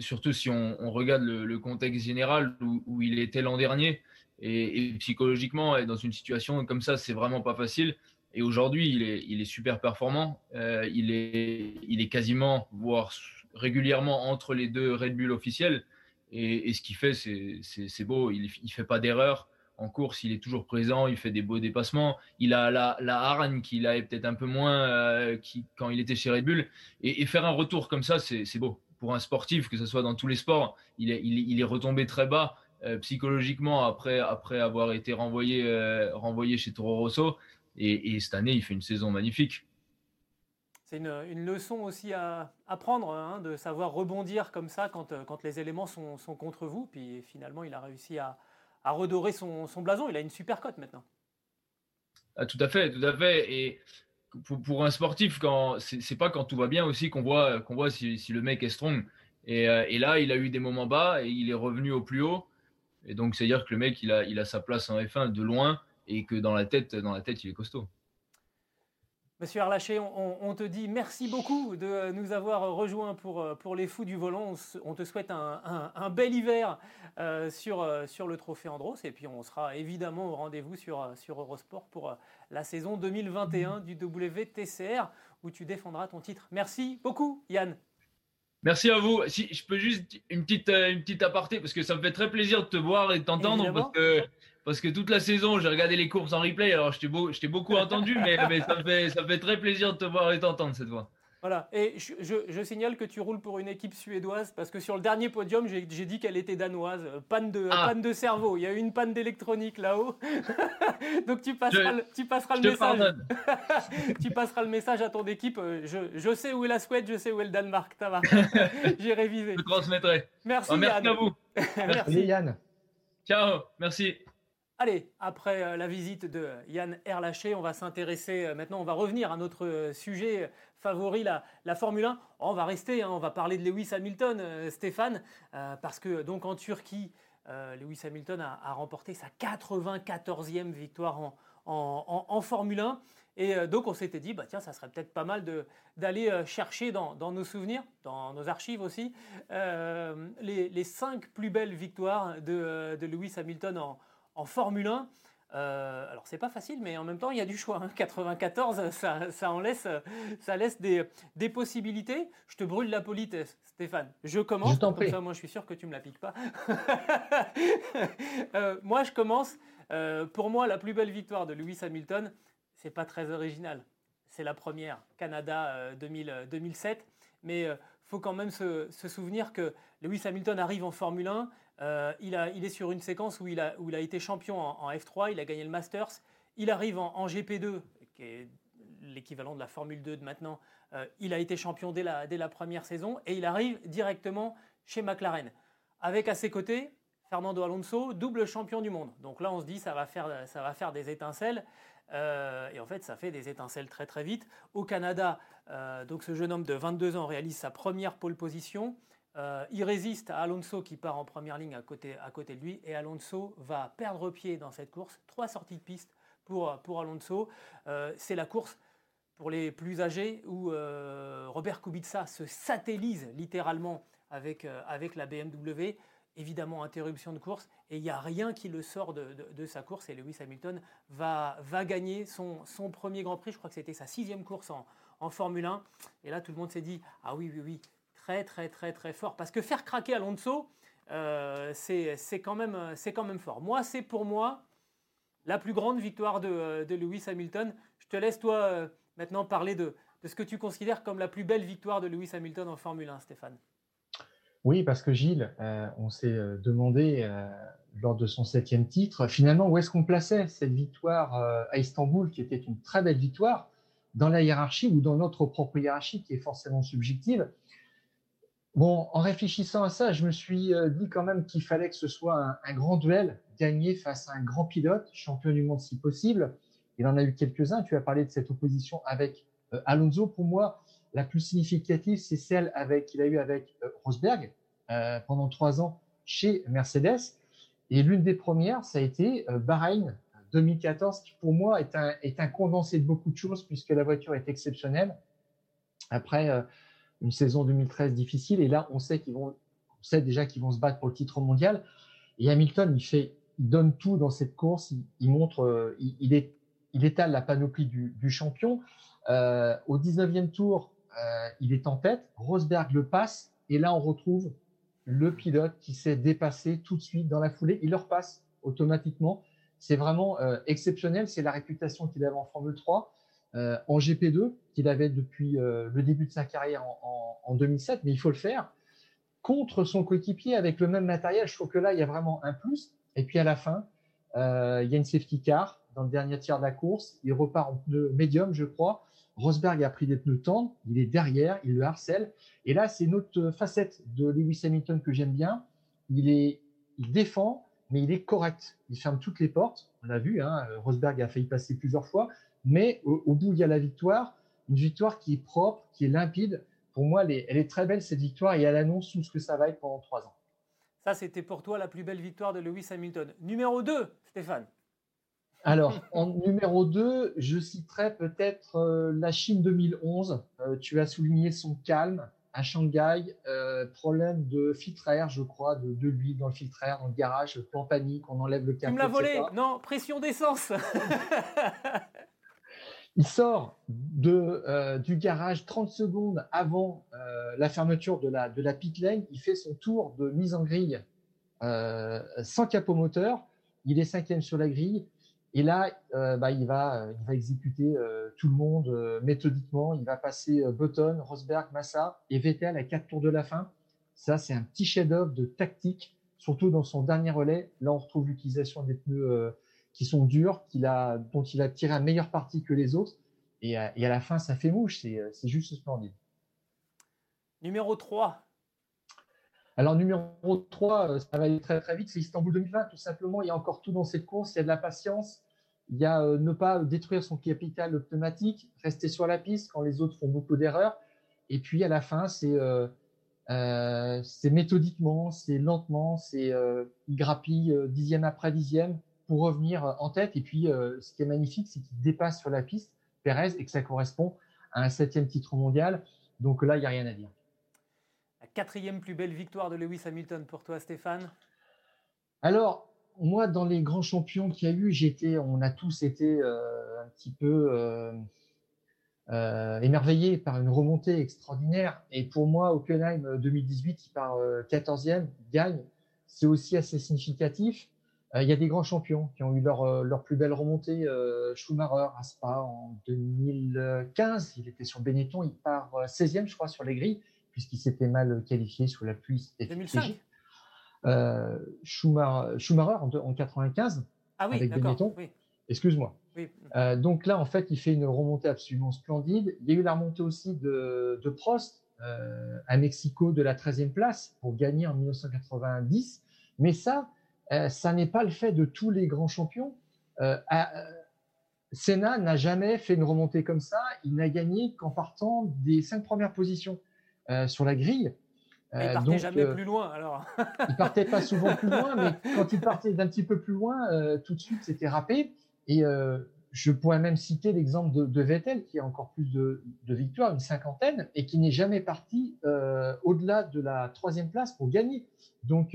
surtout si on, regarde le, contexte général où, il était l'an dernier. Et, et, psychologiquement, dans une situation comme ça, c'est vraiment pas facile. Et aujourd'hui, il est, il est super performant. Euh, il, est, il est quasiment, voire régulièrement entre les deux Red Bull officiels. Et, ce qu'il fait, c'est beau. Il ne fait pas d'erreur. En course, il est toujours présent. Il fait des beaux dépassements. Il a la, la hargne qu'il avait peut-être un peu moins euh, qui, quand il était chez Red Bull. Et, faire un retour comme ça, c'est beau. Pour un sportif, que ce soit dans tous les sports, il est, retombé très bas. Euh, psychologiquement après, après avoir été renvoyé, renvoyé chez Toro Rosso. Et, cette année, il fait une saison magnifique. C'est une, leçon aussi à, apprendre, hein, de savoir rebondir comme ça quand, euh, quand les éléments sont, sont, contre vous. Puis finalement, il a réussi à, à redorer son, son, blason. Il a une super cote maintenant. Ah, tout à fait, tout à fait. Et pour, pour un sportif, quand c'est pas quand tout va bien aussi qu'on voit, voit si, si, le mec est strong. Et, euh, et, là, il a eu des moments bas et il est revenu au plus haut. Et donc, c'est-à-dire que le mec, il a, il a sa place en F1 de loin et que dans la tête, dans la tête, il est costaud. Monsieur Arlaché, on, te dit merci beaucoup de nous avoir rejoints pour, pour les fous du volant. On, te souhaite un, bel hiver euh, sur, sur le trophée Andros et puis on sera évidemment au rendez-vous sur, sur Eurosport pour la saison 2021 du WTCR où tu défendras ton titre. Merci beaucoup Yann. Merci à vous. Si je peux juste une petite, une petite aparté parce que ça me fait très plaisir de te voir et de t'entendre parce que parce que toute la saison, j'ai regardé les courses en replay. Alors, je t'ai, beau, beaucoup entendu, mais, ça, me fait, ça fait très plaisir de te voir et t'entendre cette fois. Voilà, et je, signale que tu roules pour une équipe suédoise parce que sur le dernier podium, j'ai, dit qu'elle était danoise. Panne de, ah. panne de cerveau, il y a eu une panne d'électronique là-haut. Donc tu passeras, le, tu passeras le message. tu passeras le message à ton équipe. Je, sais où est la Suède, je sais où est le Danemark. Ça va. j'ai révisé. Je transmettrai. Merci, oh, merci à vous. merci Yann. Ciao, merci. Allez, après euh, la visite de Yann Erlaché, on va s'intéresser, euh, maintenant on va revenir à notre euh, sujet favori, la, Formule 1. on va rester, hein, on va parler de Lewis Hamilton, Stéphane, parce que donc en Turquie, Lewis Hamilton a, remporté sa 94e victoire en, Formule 1. Et donc on s'était dit, bah tiens, ça serait peut-être pas mal d'aller chercher dans, nos souvenirs, dans nos archives aussi, les, les, cinq plus belles victoires de, de Lewis Hamilton en, en Formule 1, euh, alors c'est pas facile, mais en même temps il y a du choix. 94, hein. ça, en laisse, ça laisse des, possibilités. Je te brûle la politesse, Stéphane. Je commence. comme ça, moi je suis sûr que tu me la piques pas. Euh, moi je commence. Euh, pour moi, la plus belle victoire de Lewis Hamilton, c'est pas très original. C'est la première, Canada 2007. Mais faut quand même se, se, souvenir que Lewis Hamilton arrive en Formule 1 euh, il, est sur une séquence où il a, été champion en, F3, il a gagné le Masters. Il arrive en, GP2, qui est l'équivalent de la Formule 2 de maintenant. Euh, il a été champion dès la, première saison et il arrive directement chez McLaren. Avec à ses côtés Fernando Alonso, double champion du monde. Donc là, on se dit ça va faire, ça va faire des étincelles. Euh, et en fait, ça fait des étincelles très très vite. Au Canada, donc ce jeune homme de 22 ans réalise sa première pole position. Euh, il résiste à Alonso qui part en première ligne à côté, de lui et Alonso va perdre pied dans cette course. Trois sorties de piste pour, Alonso. Euh, c'est la course pour les plus âgés où euh, Robert Kubica se satellise littéralement avec, la BMW. Évidemment, interruption de course et il n'y a rien qui le sort de, sa course et Lewis Hamilton va, gagner son, son premier Grand Prix. Je crois que c'était sa sixième course en, en Formule 1. Et là, tout le monde s'est dit, ah oui, oui, oui, très très très très fort. Parce que faire craquer Alonso, euh, c'est quand, même, quand même fort. Moi, c'est pour moi la plus grande victoire de, de, Lewis Hamilton. Je te laisse toi euh, maintenant parler de, de, ce que tu considères comme la plus belle victoire de Lewis Hamilton en Formule 1, Stéphane. Oui, parce que Gilles, on s'est demandé lors de son septième titre, finalement, où est-ce qu'on plaçait cette victoire à Istanbul, qui était une très belle victoire, dans la hiérarchie ou dans notre propre hiérarchie, qui est forcément subjective. Bon, en réfléchissant à ça, je me suis euh, dit quand même qu'il fallait que ce soit un, grand duel gagné face à un grand pilote, champion du monde si possible. Il en a eu quelques-uns. Tu as parlé de cette opposition avec euh, Alonso. Pour moi, la plus significative, c'est celle avec qu'il a eu avec euh, Rosberg pendant trois ans chez Mercedes. Et l'une des premières, ça a été Bahreïn 2014, qui pour moi est un, est un condensé de beaucoup de choses puisque la voiture est exceptionnelle. Après une saison 2013 difficile. Et là, on sait qu'ils vont, on sait déjà qu'ils vont se battre pour le titre mondial. Et Hamilton, il fait, il donne tout dans cette course. Il, montre, euh, il, est, il étale la panoplie du, champion. Euh, au 19e tour, euh, il est en tête. Rosberg le passe. Et là, on retrouve le pilote qui s'est dépassé tout de suite dans la foulée. Il le repasse automatiquement. C'est vraiment exceptionnel. C'est la réputation qu'il avait en Formule 3. Euh, en GP2 qu'il avait depuis euh, le début de sa carrière en, 2007, mais il faut le faire contre son coéquipier avec le même matériel. Je trouve que là, il y a vraiment un plus. Et puis à la fin, euh, il y a une safety car dans le dernier tiers de la course. Il repart en pneu médium, je crois. Rosberg a pris des pneus tendres. Il est derrière, il le harcèle. Et là, c'est une autre facette de Lewis Hamilton que j'aime bien. Il, est, il défend, mais il est correct. Il ferme toutes les portes. On l'a vu, hein, Rosberg a failli passer plusieurs fois mais au, bout, il y a la victoire, une victoire qui est propre, qui est limpide. Pour moi, elle est, très belle, cette victoire, et elle annonce tout ce que ça va être pendant trois ans. Ça, c'était pour toi la plus belle victoire de Lewis Hamilton. Numéro 2, Stéphane alors, en numéro 2, je citerai peut-être euh, la Chine 2011. Euh, tu as souligné son calme à Shanghai. Euh, problème de filtre air, je crois, de, de l'huile dans le filtre air, dans le garage, plan panique, on enlève le capot. Tu me l'as volé Non, pression d'essence Il sort euh, du garage 30 secondes avant euh, la fermeture de la, de la pit lane. Il fait son tour de mise en grille euh, sans capot moteur. Il est cinquième sur la grille. Et là, bah, il, va, il va exécuter tout le monde méthodiquement. Il va passer Button, Rosberg, Massa et Vettel à quatre tours de la fin. Ça, c'est un petit chef-d'œuvre de tactique, surtout dans son dernier relais. Là, on retrouve l'utilisation des pneus qui sont durs, qu'il a, dont il a tiré un meilleur parti que les autres. Et à, la fin, ça fait mouche. C'est, juste splendide. Numéro 3. Alors, numéro 3, euh, ça va aller très très vite. C'est Istanbul 2020. Tout simplement, il y a encore tout dans cette course. Il y a de la patience. Il y a euh, ne pas détruire son capital pneumatique, rester sur la piste quand les autres font beaucoup d'erreurs. Et puis, à la fin, c'est. Euh, méthodiquement, c'est lentement, c'est grappille dixième après dixième pour revenir en tête. Et puis, euh, ce qui est magnifique, c'est qu'il dépasse sur la piste Perez et que ça correspond à un septième titre mondial. Donc là, il n'y a rien à dire. La quatrième plus belle victoire de Lewis Hamilton pour toi, Stéphane? Alors, moi, dans les grands champions qu'il y a eu, j'étais, on a tous été euh, un petit peu euh, émerveillés par une remontée extraordinaire. Et pour moi, Hockenheim 2018, il part 14e, gagne. C'est aussi assez significatif. Euh, il y a des grands champions qui ont eu leur, euh, leur plus belle remontée. Euh, Schumacher à Spa en 2015, il était sur Benetton, il part 16e, je crois, sur les grilles, puisqu'il s'était mal qualifié sous la pluie. 2005 euh, Schumacher, Schumacher en, en 95 ah oui, avec Benetton. Oui. Excuse-moi. Oui. Euh, donc là, en fait, il fait une remontée absolument splendide. Il y a eu la remontée aussi de, de Prost euh, à Mexico de la 13e place pour gagner en 1990. Mais ça, euh, ça n'est pas le fait de tous les grands champions. Euh, euh, Senna n'a jamais fait une remontée comme ça. Il n'a gagné qu'en partant des cinq premières positions sur la grille. il partait jamais plus loin alors. il partait pas souvent plus loin, mais quand il partait d'un petit peu plus loin, tout de suite c'était râpé. Et je pourrais même citer l'exemple de, Vettel qui a encore plus de, de victoires, une cinquantaine, et qui n'est jamais parti au-delà de la troisième place pour gagner. Donc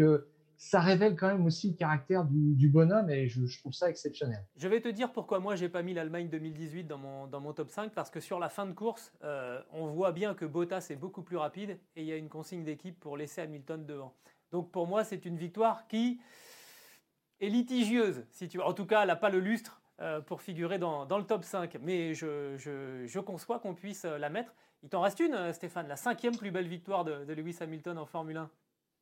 ça révèle quand même aussi le caractère du, bonhomme et je, trouve ça exceptionnel. Je vais te dire pourquoi moi j'ai pas mis l'Allemagne 2018 dans mon, dans mon top 5 parce que sur la fin de course, euh, on voit bien que Bottas est beaucoup plus rapide et il y a une consigne d'équipe pour laisser Hamilton devant. Donc pour moi c'est une victoire qui est litigieuse, si tu en tout cas elle n'a pas le lustre euh, pour figurer dans, dans, le top 5, mais je, je, je conçois qu'on puisse euh, la mettre. Il t'en reste une, Stéphane, la cinquième plus belle victoire de, de Lewis Hamilton en Formule 1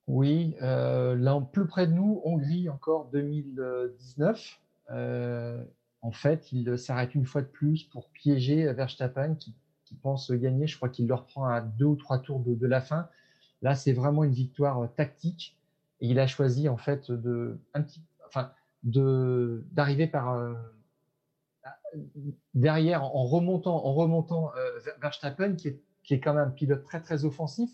Oui, là, plus près de nous, Hongrie encore 2019. en fait, il s'arrête une fois de plus pour piéger Verstappen qui, pense gagner. Je crois qu'il le reprend à deux ou trois tours de, la fin. Là, c'est vraiment une victoire tactique. Et il a choisi en fait de, un petit, enfin, de d'arriver par euh, derrière en remontant, en remontant euh, Verstappen qui est, qui est quand même un pilote très très offensif.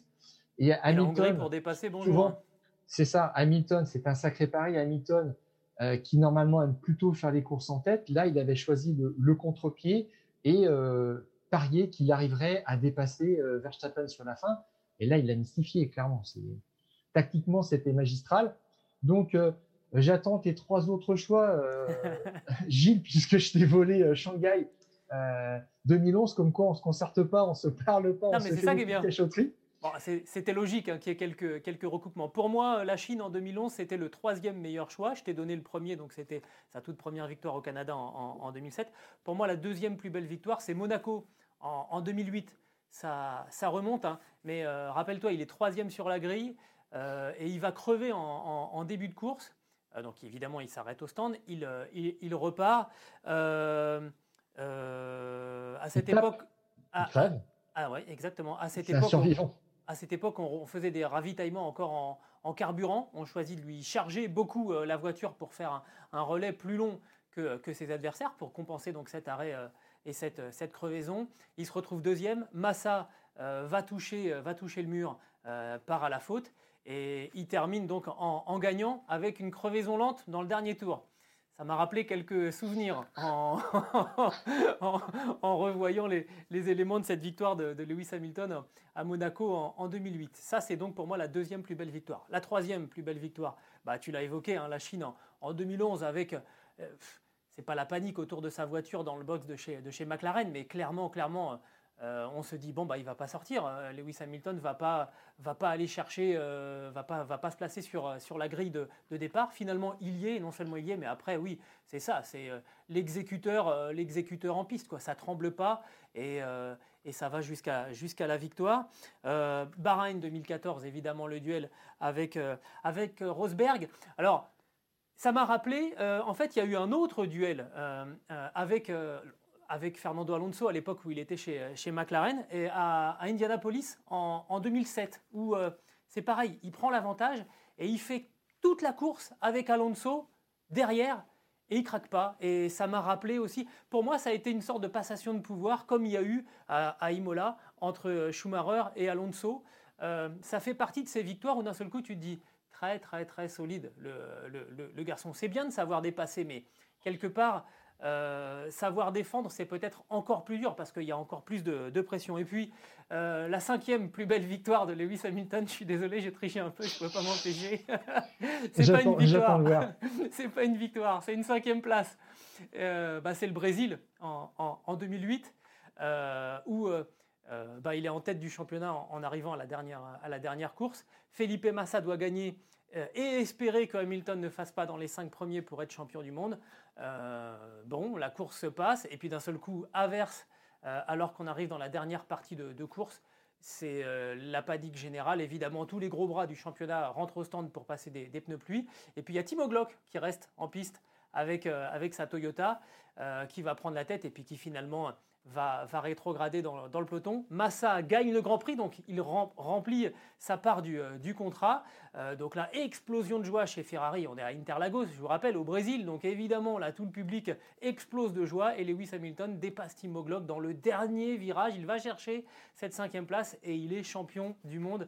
Et Hamilton pour dépasser, bonjour. Hein. C'est ça. Hamilton, c'est un sacré pari. Hamilton, euh, qui normalement aime plutôt faire les courses en tête, là, il avait choisi le, le contre-pied et euh, parier qu'il arriverait à dépasser euh, Verstappen sur la fin. Et là, il l'a mystifié, clairement. Tactiquement, c'était magistral. Donc, euh, j'attends tes trois autres choix, Gilles, puisque je t'ai volé Shanghai 2011, comme quoi on ne se concerte pas, on ne se parle pas, non, on mais se fait ça qui est bien. Bon, c'était logique hein, qu'il y ait quelques, quelques recoupements. Pour moi, la Chine en 2011, c'était le troisième meilleur choix. Je t'ai donné le premier, donc c'était sa toute première victoire au Canada en, 2007. Pour moi, la deuxième plus belle victoire, c'est Monaco en 2008 ça, remonte. Hein. Mais euh, rappelle-toi, il est troisième sur la grille euh, et il va crever en, début de course. Euh, donc évidemment, il s'arrête au stand, il, il, repart. à cette époque. Ah, ah ouais, exactement. À cette époque, à cette époque, on, faisait des ravitaillements encore en, carburant. On choisit de lui charger beaucoup la voiture pour faire un, relais plus long que, ses adversaires pour compenser donc cet arrêt et cette, crevaison. Il se retrouve deuxième. Massa euh, va, toucher, euh, le mur, euh, part à la faute. Et il termine donc en, gagnant avec une crevaison lente dans le dernier tour. Ça m'a rappelé quelques souvenirs en, en, revoyant les, les, éléments de cette victoire de, Lewis Hamilton à Monaco en, 2008. Ça, c'est donc pour moi la deuxième plus belle victoire. La troisième plus belle victoire, bah, tu l'as évoqué, hein, la Chine en, 2011 avec c'est pas la panique autour de sa voiture dans le box de chez, de chez McLaren, mais clairement, clairement, euh, on se dit bon bah il va pas sortir. Euh, Lewis Hamilton va pas va pas aller chercher, euh, va pas va pas se placer sur sur la grille de, départ. Finalement il y est, non seulement il y est, mais après oui c'est ça, c'est l'exécuteur l'exécuteur en piste quoi. Ça tremble pas et et ça va jusqu'à la victoire. Bahreïn 2014 évidemment le duel avec avec Rosberg. Alors ça m'a rappelé, en fait, il y a eu un autre duel avec, avec Fernando Alonso à l'époque où il était chez, chez McLaren, et à, Indianapolis en, en, 2007, où c'est pareil, il prend l'avantage et il fait toute la course avec Alonso derrière et il craque pas. Et ça m'a rappelé aussi, pour moi, ça a été une sorte de passation de pouvoir, comme il y a eu à, Imola entre Schumacher et Alonso. ça fait partie de ces victoires où d'un seul coup tu te dis très très très solide le, garçon. C'est bien de savoir dépasser, mais quelque part, euh, savoir défendre, c'est peut-être encore plus dur parce qu'il y a encore plus de, pression. Et puis, euh, la cinquième plus belle victoire de Lewis Hamilton, je suis désolé, j'ai triché un peu, je ne peux pas m'empêcher. c'est pas une victoire. c'est pas une victoire, c'est une cinquième place. Euh, bah, c'est le Brésil en, 2008 où bah, il est en tête du championnat en, arrivant à la, dernière, à la dernière course. Felipe Massa doit gagner et espérer que Hamilton ne fasse pas dans les cinq premiers pour être champion du monde. Euh, bon, la course se passe, et puis d'un seul coup, averse, euh, alors qu'on arrive dans la dernière partie de, course, c'est la panique générale. Évidemment, tous les gros bras du championnat rentrent au stand pour passer des, pneus pluie. Et puis il y a Timo Glock qui reste en piste avec, avec sa Toyota, qui va prendre la tête et puis qui finalement va, rétrograder dans, le peloton. Massa gagne le Grand Prix, donc il remplit sa part du, euh, contrat. Euh, donc là, explosion de joie chez Ferrari. On est à Interlagos, je vous rappelle, au Brésil. Donc évidemment, là, tout le public explose de joie. Et Lewis Hamilton dépasse Timo Glock dans le dernier virage. Il va chercher cette cinquième place et il est champion du monde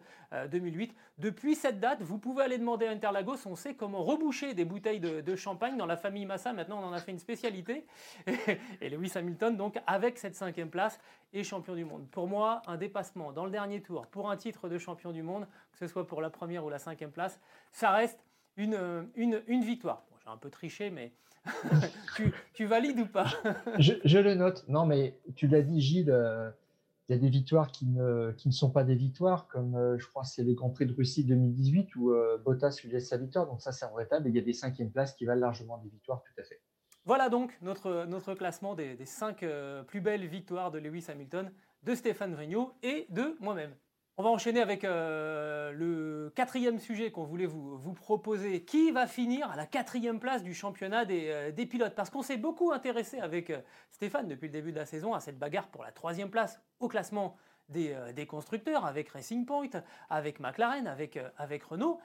2008. Euh, Depuis cette date, vous pouvez aller demander à Interlagos. On sait comment reboucher des bouteilles de, champagne dans la famille Massa. Maintenant, on en a fait une spécialité. et Lewis Hamilton, donc, avec cette cinquième place champion du monde. Pour moi, un dépassement dans le dernier tour pour un titre de champion du monde, que ce soit pour la première ou la cinquième place, ça reste une, une, victoire. J'ai un peu triché, mais tu, valides ou pas? Je, le note. Non, mais tu l'as dit, Gilles. Euh, il y a des victoires qui ne, qui ne sont pas des victoires, comme euh, je crois c'est le Grand Prix de Russie 2018 où euh, Bottas lui laisse sa victoire, donc ça c'est regrettable. Et il y a des cinquièmes places qui valent largement des victoires, tout à fait. Voilà donc notre, classement des, cinq euh, plus belles victoires de Lewis Hamilton, de Stéphane Vrignot et de moi-même. On va enchaîner avec euh, le quatrième sujet qu'on voulait vous, vous, proposer. Qui va finir à la quatrième place du championnat des, euh, pilotes Parce qu'on s'est beaucoup intéressé avec Stéphane depuis le début de la saison à cette bagarre pour la troisième place au classement des, des constructeurs, avec Racing Point, avec McLaren, avec, avec Renault.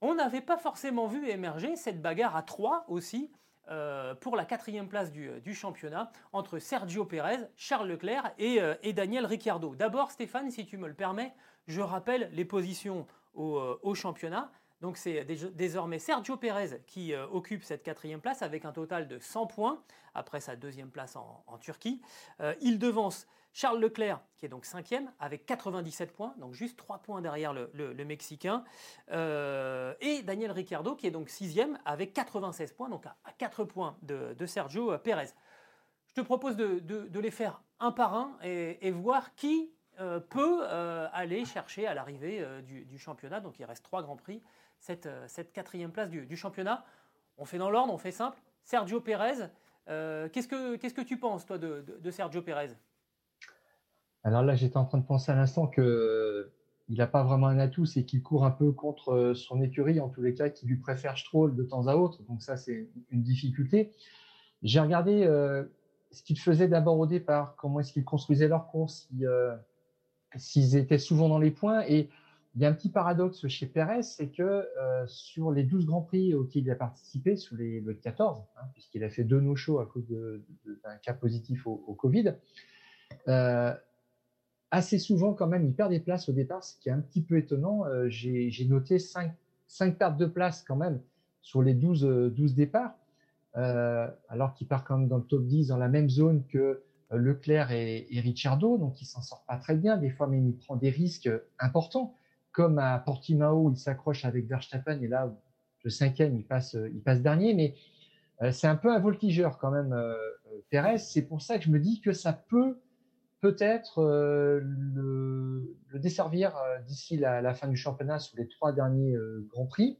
On n'avait pas forcément vu émerger cette bagarre à trois aussi euh, pour la quatrième place du, championnat entre Sergio Pérez, Charles Leclerc et, euh, Daniel Ricciardo. D'abord, Stéphane, si tu me le permets, je rappelle les positions au, euh, championnat. Donc c'est désormais Sergio Pérez qui occupe cette quatrième place avec un total de 100 points après sa deuxième place en Turquie. il devance Charles Leclerc, qui est donc cinquième, avec 97 points, donc juste 3 points derrière le, Mexicain. Euh, et Daniel Ricciardo, qui est donc sixième, avec 96 points, donc à, 4 points de, Sergio Pérez. Je te propose de, les faire un par un et, voir qui euh, peut euh, aller chercher à l'arrivée du, championnat. Donc il reste trois grands prix, cette, quatrième place du, championnat. On fait dans l'ordre, on fait simple. Sergio Pérez, qu'est-ce, que, qu'est-ce que tu penses, toi, de Sergio Pérez? Alors là, j'étais en train de penser à l'instant que il n'a pas vraiment un atout, c'est qu'il court un peu contre euh, son écurie, en tous les cas, qui lui préfère Stroll de temps à autre. Donc ça, c'est une difficulté. J'ai regardé euh, ce qu'ils faisaient d'abord au départ, comment est-ce qu'ils construisaient leur course, euh, s'ils étaient souvent dans les points. Et il y a un petit paradoxe chez Perez, c'est que sur les 12 Grands Prix auxquels il a participé, sur les, le 14, hein, puisqu'il a fait deux no-shows à cause d'un cas positif au Covid, assez souvent, quand même, il perd des places au départ, ce qui est un petit peu étonnant. Euh, j'ai noté 5, 5 pertes de places quand même sur les 12, 12 euh, départs, euh, alors qu'il part quand même dans le top 10 dans la même zone que Leclerc et, et Ricciardo, donc il s'en sort pas très bien des fois, mais il prend des risques importants, comme à Portimao, il s'accroche avec Verstappen et là, le cinquième, il passe, il passe dernier, mais c'est un peu un voltigeur quand même, Perez. C'est pour ça que je me dis que ça peut peut-être euh, le, desservir euh, d'ici la, fin du championnat sur les trois derniers euh, Grands Prix.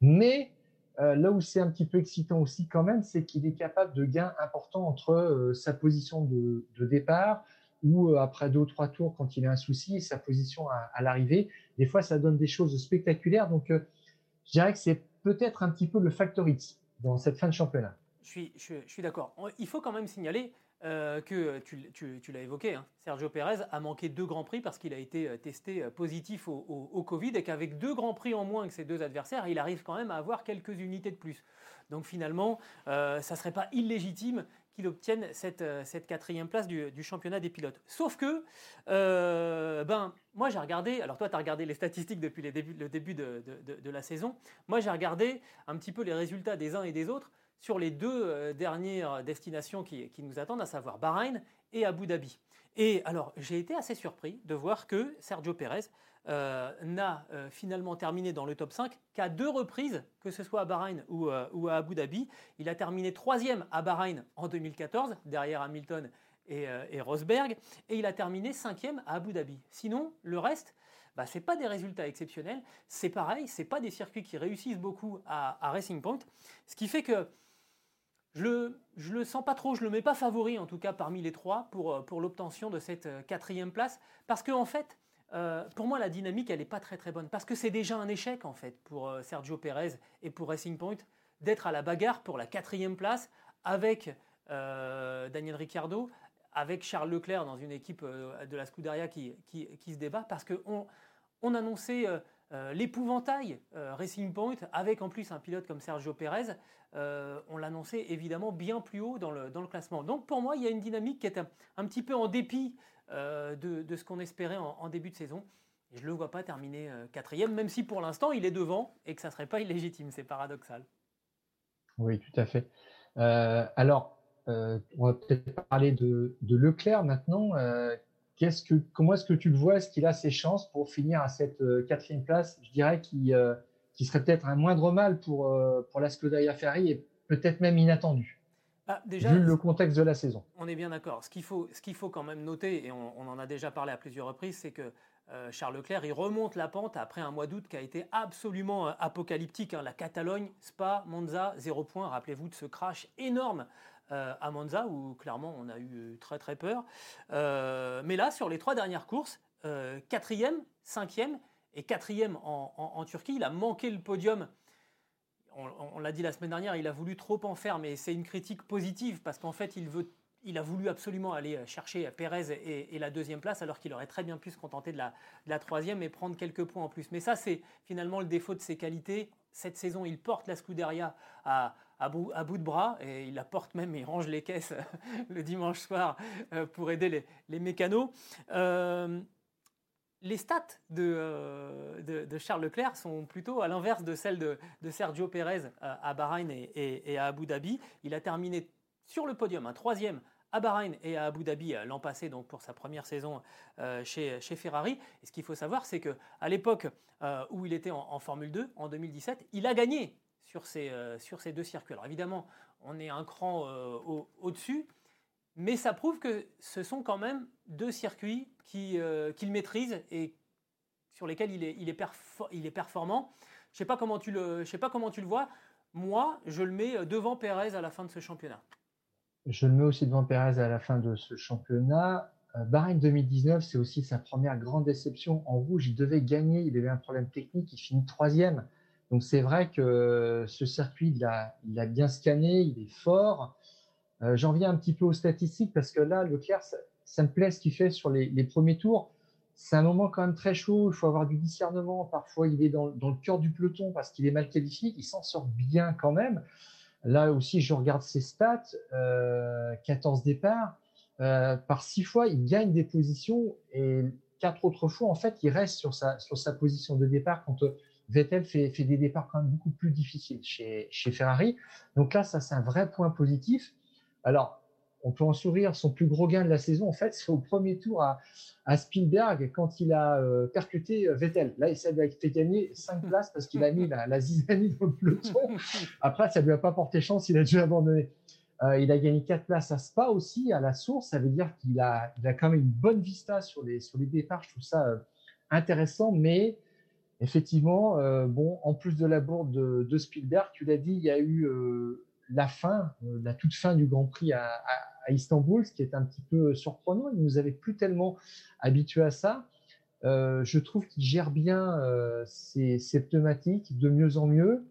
Mais là où c'est un petit peu excitant aussi quand même, c'est qu'il est capable de gains importants entre sa position de, départ ou après deux ou trois tours quand il a un souci et sa position à, l'arrivée. Des fois, ça donne des choses spectaculaires. Donc, je dirais que c'est peut-être un petit peu le factor X dans cette fin de championnat. Je suis, je suis d'accord. Il faut quand même signaler euh, que tu, l'as évoqué, hein, Sergio Pérez a manqué deux grands prix parce qu'il a été euh, testé euh, positif au, Covid et qu'avec deux grands prix en moins que ses deux adversaires, il arrive quand même à avoir quelques unités de plus. Donc finalement, ça ne serait pas illégitime qu'il obtienne cette, quatrième place du, championnat des pilotes. Sauf que, ben, moi j'ai regardé, alors toi tu as regardé les statistiques depuis le début de, de la saison, moi j'ai regardé un petit peu les résultats des uns et des autres sur les deux euh, dernières destinations qui, nous attendent, à savoir Bahreïn et Abu Dhabi. Et alors, j'ai été assez surpris de voir que Sergio Pérez euh, n'a euh, finalement terminé dans le top 5 qu'à deux reprises, que ce soit à Bahreïn ou, à Abu Dhabi. Il a terminé troisième à Bahreïn en 2014, derrière Hamilton et, Rosberg, et il a terminé cinquième à Abu Dhabi. Sinon, le reste, bah, ce n'est pas des résultats exceptionnels. C'est pareil, ce pas des circuits qui réussissent beaucoup à, à Racing Point. Ce qui fait que je le, le sens pas trop, je le mets pas favori en tout cas parmi les trois pour, euh, pour l'obtention de cette euh, quatrième place. Parce que en fait, euh, pour moi la dynamique elle n'est pas très très bonne. Parce que c'est déjà un échec en fait pour Sergio Pérez et pour Racing Point d'être à la bagarre pour la quatrième place avec Daniel Ricciardo, avec Charles Leclerc dans une équipe de la Scuderia qui, qui, qui se débat. Parce qu'on on annonçait euh, l'épouvantail euh, Racing Point, avec en plus un pilote comme Sergio Pérez, euh, on l'annonçait évidemment bien plus haut dans le, dans le, classement. Donc pour moi, il y a une dynamique qui est un, petit peu en dépit de, de, ce qu'on espérait en, début de saison. Je ne le vois pas terminer quatrième, même si pour l'instant il est devant et que ça ne serait pas illégitime. C'est paradoxal. Oui, tout à fait. alors, on va peut-être parler de, de Leclerc maintenant que, comment est-ce que tu le vois? Est-ce qu'il a ses chances pour finir à cette euh, quatrième place? Je dirais qu'il euh, serait peut-être un moindre mal pour, euh, pour la Scuderia Ferrari et peut-être même inattendu. Ah, déjà, vu le contexte de la saison. On est bien d'accord. Ce qu'il faut, ce qu'il faut quand même noter, et on, en a déjà parlé à plusieurs reprises, c'est que Charles Leclerc, il remonte la pente après un mois d'août qui a été absolument apocalyptique. Hein. La Catalogne, Spa, Monza, zéro point. Rappelez-vous de ce crash énorme euh, à Monza, où clairement on a eu très très peur. Euh, mais là, sur les trois dernières courses, quatrième, cinquième et quatrième en, Turquie. Il a manqué le podium. On, l'a dit la semaine dernière, il a voulu trop en faire, mais c'est une critique positive parce qu'en fait, il, veut, il a voulu absolument aller chercher Pérez et, la deuxième place, alors qu'il aurait très bien pu se contenter de la, de la troisième et prendre quelques points en plus. Mais ça, c'est finalement le défaut de ses qualités. Cette saison, il porte la Scuderia à, à, bout, à de bras et il la porte même et range les caisses le dimanche soir euh, pour aider les, mécanos. Euh, les stats euh, de, Charles Leclerc sont plutôt à l'inverse de celles de, Sergio Pérez euh, à Bahreïn et, à Abu Dhabi. Il a terminé sur le podium, un troisième à Bahreïn et à Abu Dhabi euh, l'an passé, donc pour sa première saison chez, Ferrari. Et ce qu'il faut savoir, c'est qu'à l'époque où il était en, Formule 2, en 2017, il a gagné sur ces, sur ces deux circuits. Alors évidemment, on est un cran au-dessus, mais ça prouve que ce sont quand même deux circuits euh, qu'il maîtrise et sur lesquels il est, performant. Je ne sais, pas comment tu le, sais pas comment tu le vois. Moi, je le mets devant Pérez à la fin de ce championnat. Je le mets aussi devant Pérez à la fin de ce championnat. Euh, Bahreïn 2019, c'est aussi sa première grande déception. En rouge, il devait gagner, il avait un problème technique, il finit troisième. Donc c'est vrai que ce circuit, il a, il a bien scanné, il est fort. Euh, j'en viens un petit peu aux statistiques parce que là, Leclerc, ça, ça me plaît ce qu'il fait sur les, premiers tours. C'est un moment quand même très chaud, il faut avoir du discernement. Parfois, il est dans, le cœur du peloton parce qu'il est mal qualifié, il s'en sort bien quand même. Là aussi, je regarde ses stats, 14 euh, départs. Euh, par six fois, il gagne des positions et quatre autres fois, en fait, il reste sur sa, sur sa position de départ quand Vettel fait, des départs quand même beaucoup plus difficiles chez, Ferrari. Donc là, ça, c'est un vrai point positif. Alors, on peut en sourire. Son plus gros gain de la saison, en fait, c'est au premier tour à, Spielberg quand il a euh, percuté euh, Vettel. Là, ça lui a fait gagner 5 places parce qu'il a mis la, la zizanie dans le peloton. Après, ça lui a pas porté chance, il a dû abandonner. Euh, il a gagné 4 places à Spa aussi, à la source. Ça veut dire qu'il a, il a quand même une bonne vista sur les, sur les départs. Je trouve ça intéressant, mais effectivement, bon, en plus de la bourde de, Spielberg, tu l'as dit, il y a eu la fin, la toute fin du Grand Prix à, Istanbul, ce qui est un petit peu surprenant. Il nous avait plus tellement habitués à ça. Euh, je trouve qu'il gère bien euh, ses, pneumatiques de mieux en mieux.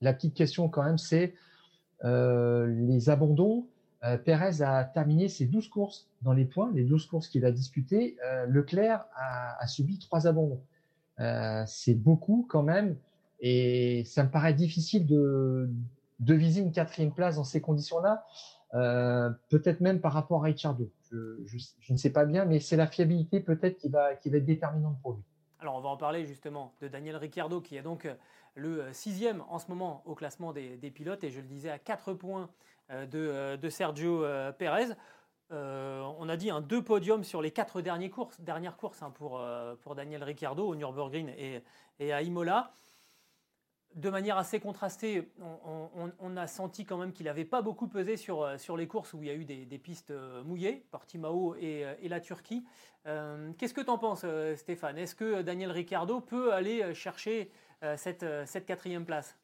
La petite question quand même, c'est euh, les abandons. Perez a terminé ses 12 courses dans les points, les 12 courses qu'il a disputées. Leclerc a, subi trois abandons. C'est beaucoup quand même. Et ça me paraît difficile de, viser une quatrième place dans ces conditions-là. Euh, peut-être même par rapport à Ricciardo. Je, ne sais pas bien, mais c'est la fiabilité peut-être qui va, être déterminante pour lui. Alors on va en parler justement de Daniel Ricciardo qui est donc euh, le euh, sixième en ce moment au classement des, pilotes et je le disais à 4 points de, Sergio Perez. on a dit un deux podiums sur les quatre dernières courses, hein, pour, pour Daniel Ricciardo au Nürburgring et, à Imola de manière assez contrastée, on, a senti quand même qu'il n'avait pas beaucoup pesé sur, euh, sur les courses où il y a eu des, pistes euh, mouillées, Portimao et, euh, et la Turquie. Qu'est-ce que tu en penses, Stéphane? Est-ce que Daniel Ricciardo peut aller chercher cette, cette quatrième place?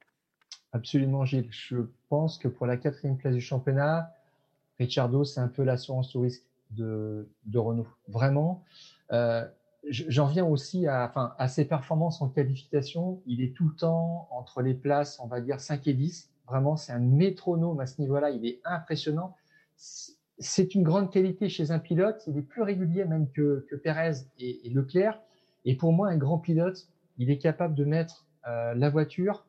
Absolument, Gilles. Je pense que pour la quatrième place du championnat, Ricciardo, c'est un peu l'assurance au risque de, Renault. Vraiment j'en viens aussi à, enfin, à ses performances en qualification. Il est tout le temps entre les places, on va dire 5 et 10. Vraiment, c'est un métronome à ce niveau-là. Il est impressionnant. C'est une grande qualité chez un pilote. Il est plus régulier même que, que Perez et, Leclerc. Et pour moi, un grand pilote, il est capable de mettre euh, la voiture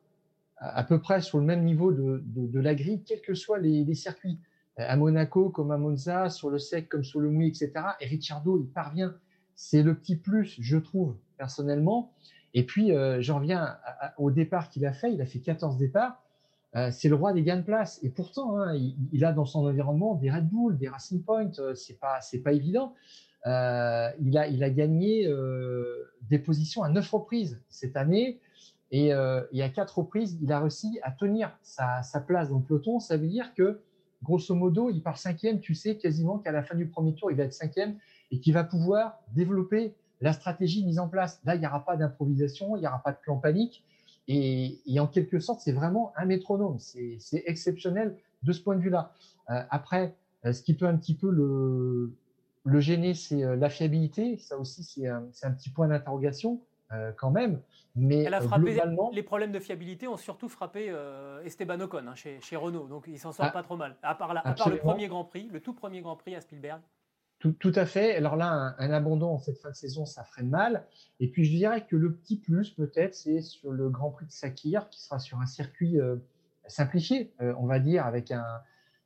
à, peu près sur le même niveau de, la grille, quels que soient les, circuits. À Monaco, comme à Monza, sur le sec, comme sur le mouillé, etc. Et Ricciardo, il parvient c'est le petit plus, je trouve, personnellement. Et puis, euh, j'en reviens au départ qu'il a fait. Il a fait 14 départs. Euh, c'est le roi des gains de place. Et pourtant, hein, il, a dans son environnement des Red Bull, des Racing Point. Euh, c'est pas, pas évident. il a, il a gagné des positions à neuf reprises cette année. Et, et, à quatre reprises, il a réussi à tenir sa, sa, place dans le peloton. Ça veut dire que, grosso modo, il part cinquième. Tu sais quasiment qu'à la fin du premier tour, il va être cinquième et qui va pouvoir développer la stratégie mise en place. Là, il n'y aura pas d'improvisation, il n'y aura pas de plan panique. Et, en quelque sorte, c'est vraiment un métronome. C'est exceptionnel de ce point de vue-là. Euh, après, euh, ce qui peut un petit peu le, le gêner, c'est la fiabilité. Ça aussi, c'est un, petit point d'interrogation quand même. Mais globalement... les problèmes de fiabilité ont surtout frappé Esteban Ocon hein, chez, Renault. Donc il s'en sort ah, pas trop mal. À part, à part le premier Grand Prix, le tout premier Grand Prix à Spielberg. Tout, à fait. Alors là, un, abandon en cette fin de saison, ça freine mal. Et puis je dirais que le petit plus, peut-être, c'est sur le Grand Prix de Sakir, qui sera sur un circuit euh, simplifié, euh, on va dire, avec, un,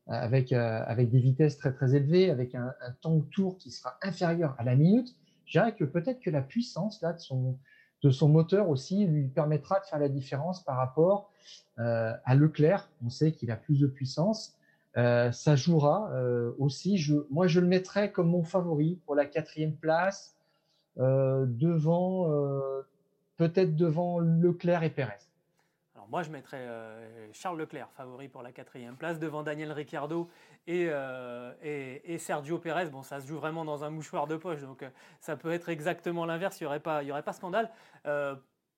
avec, euh, avec des vitesses très très élevées, avec un, temps de tour qui sera inférieur à la minute. Je dirais que peut-être que la puissance là, de, son, moteur aussi lui permettra de faire la différence par rapport à Leclerc. On sait qu'il a plus de puissance. Euh, ça jouera euh, aussi. Moi, je le mettrais comme mon favori pour la quatrième place, euh, peut-être devant Leclerc et Pérez. Moi, je mettrais Charles Leclerc favori pour la quatrième place devant Daniel Ricciardo et, et, Sergio Pérez. Bon, ça se joue vraiment dans un mouchoir de poche, donc ça peut être exactement l'inverse. Il n'y aurait pas, aurait pas scandale.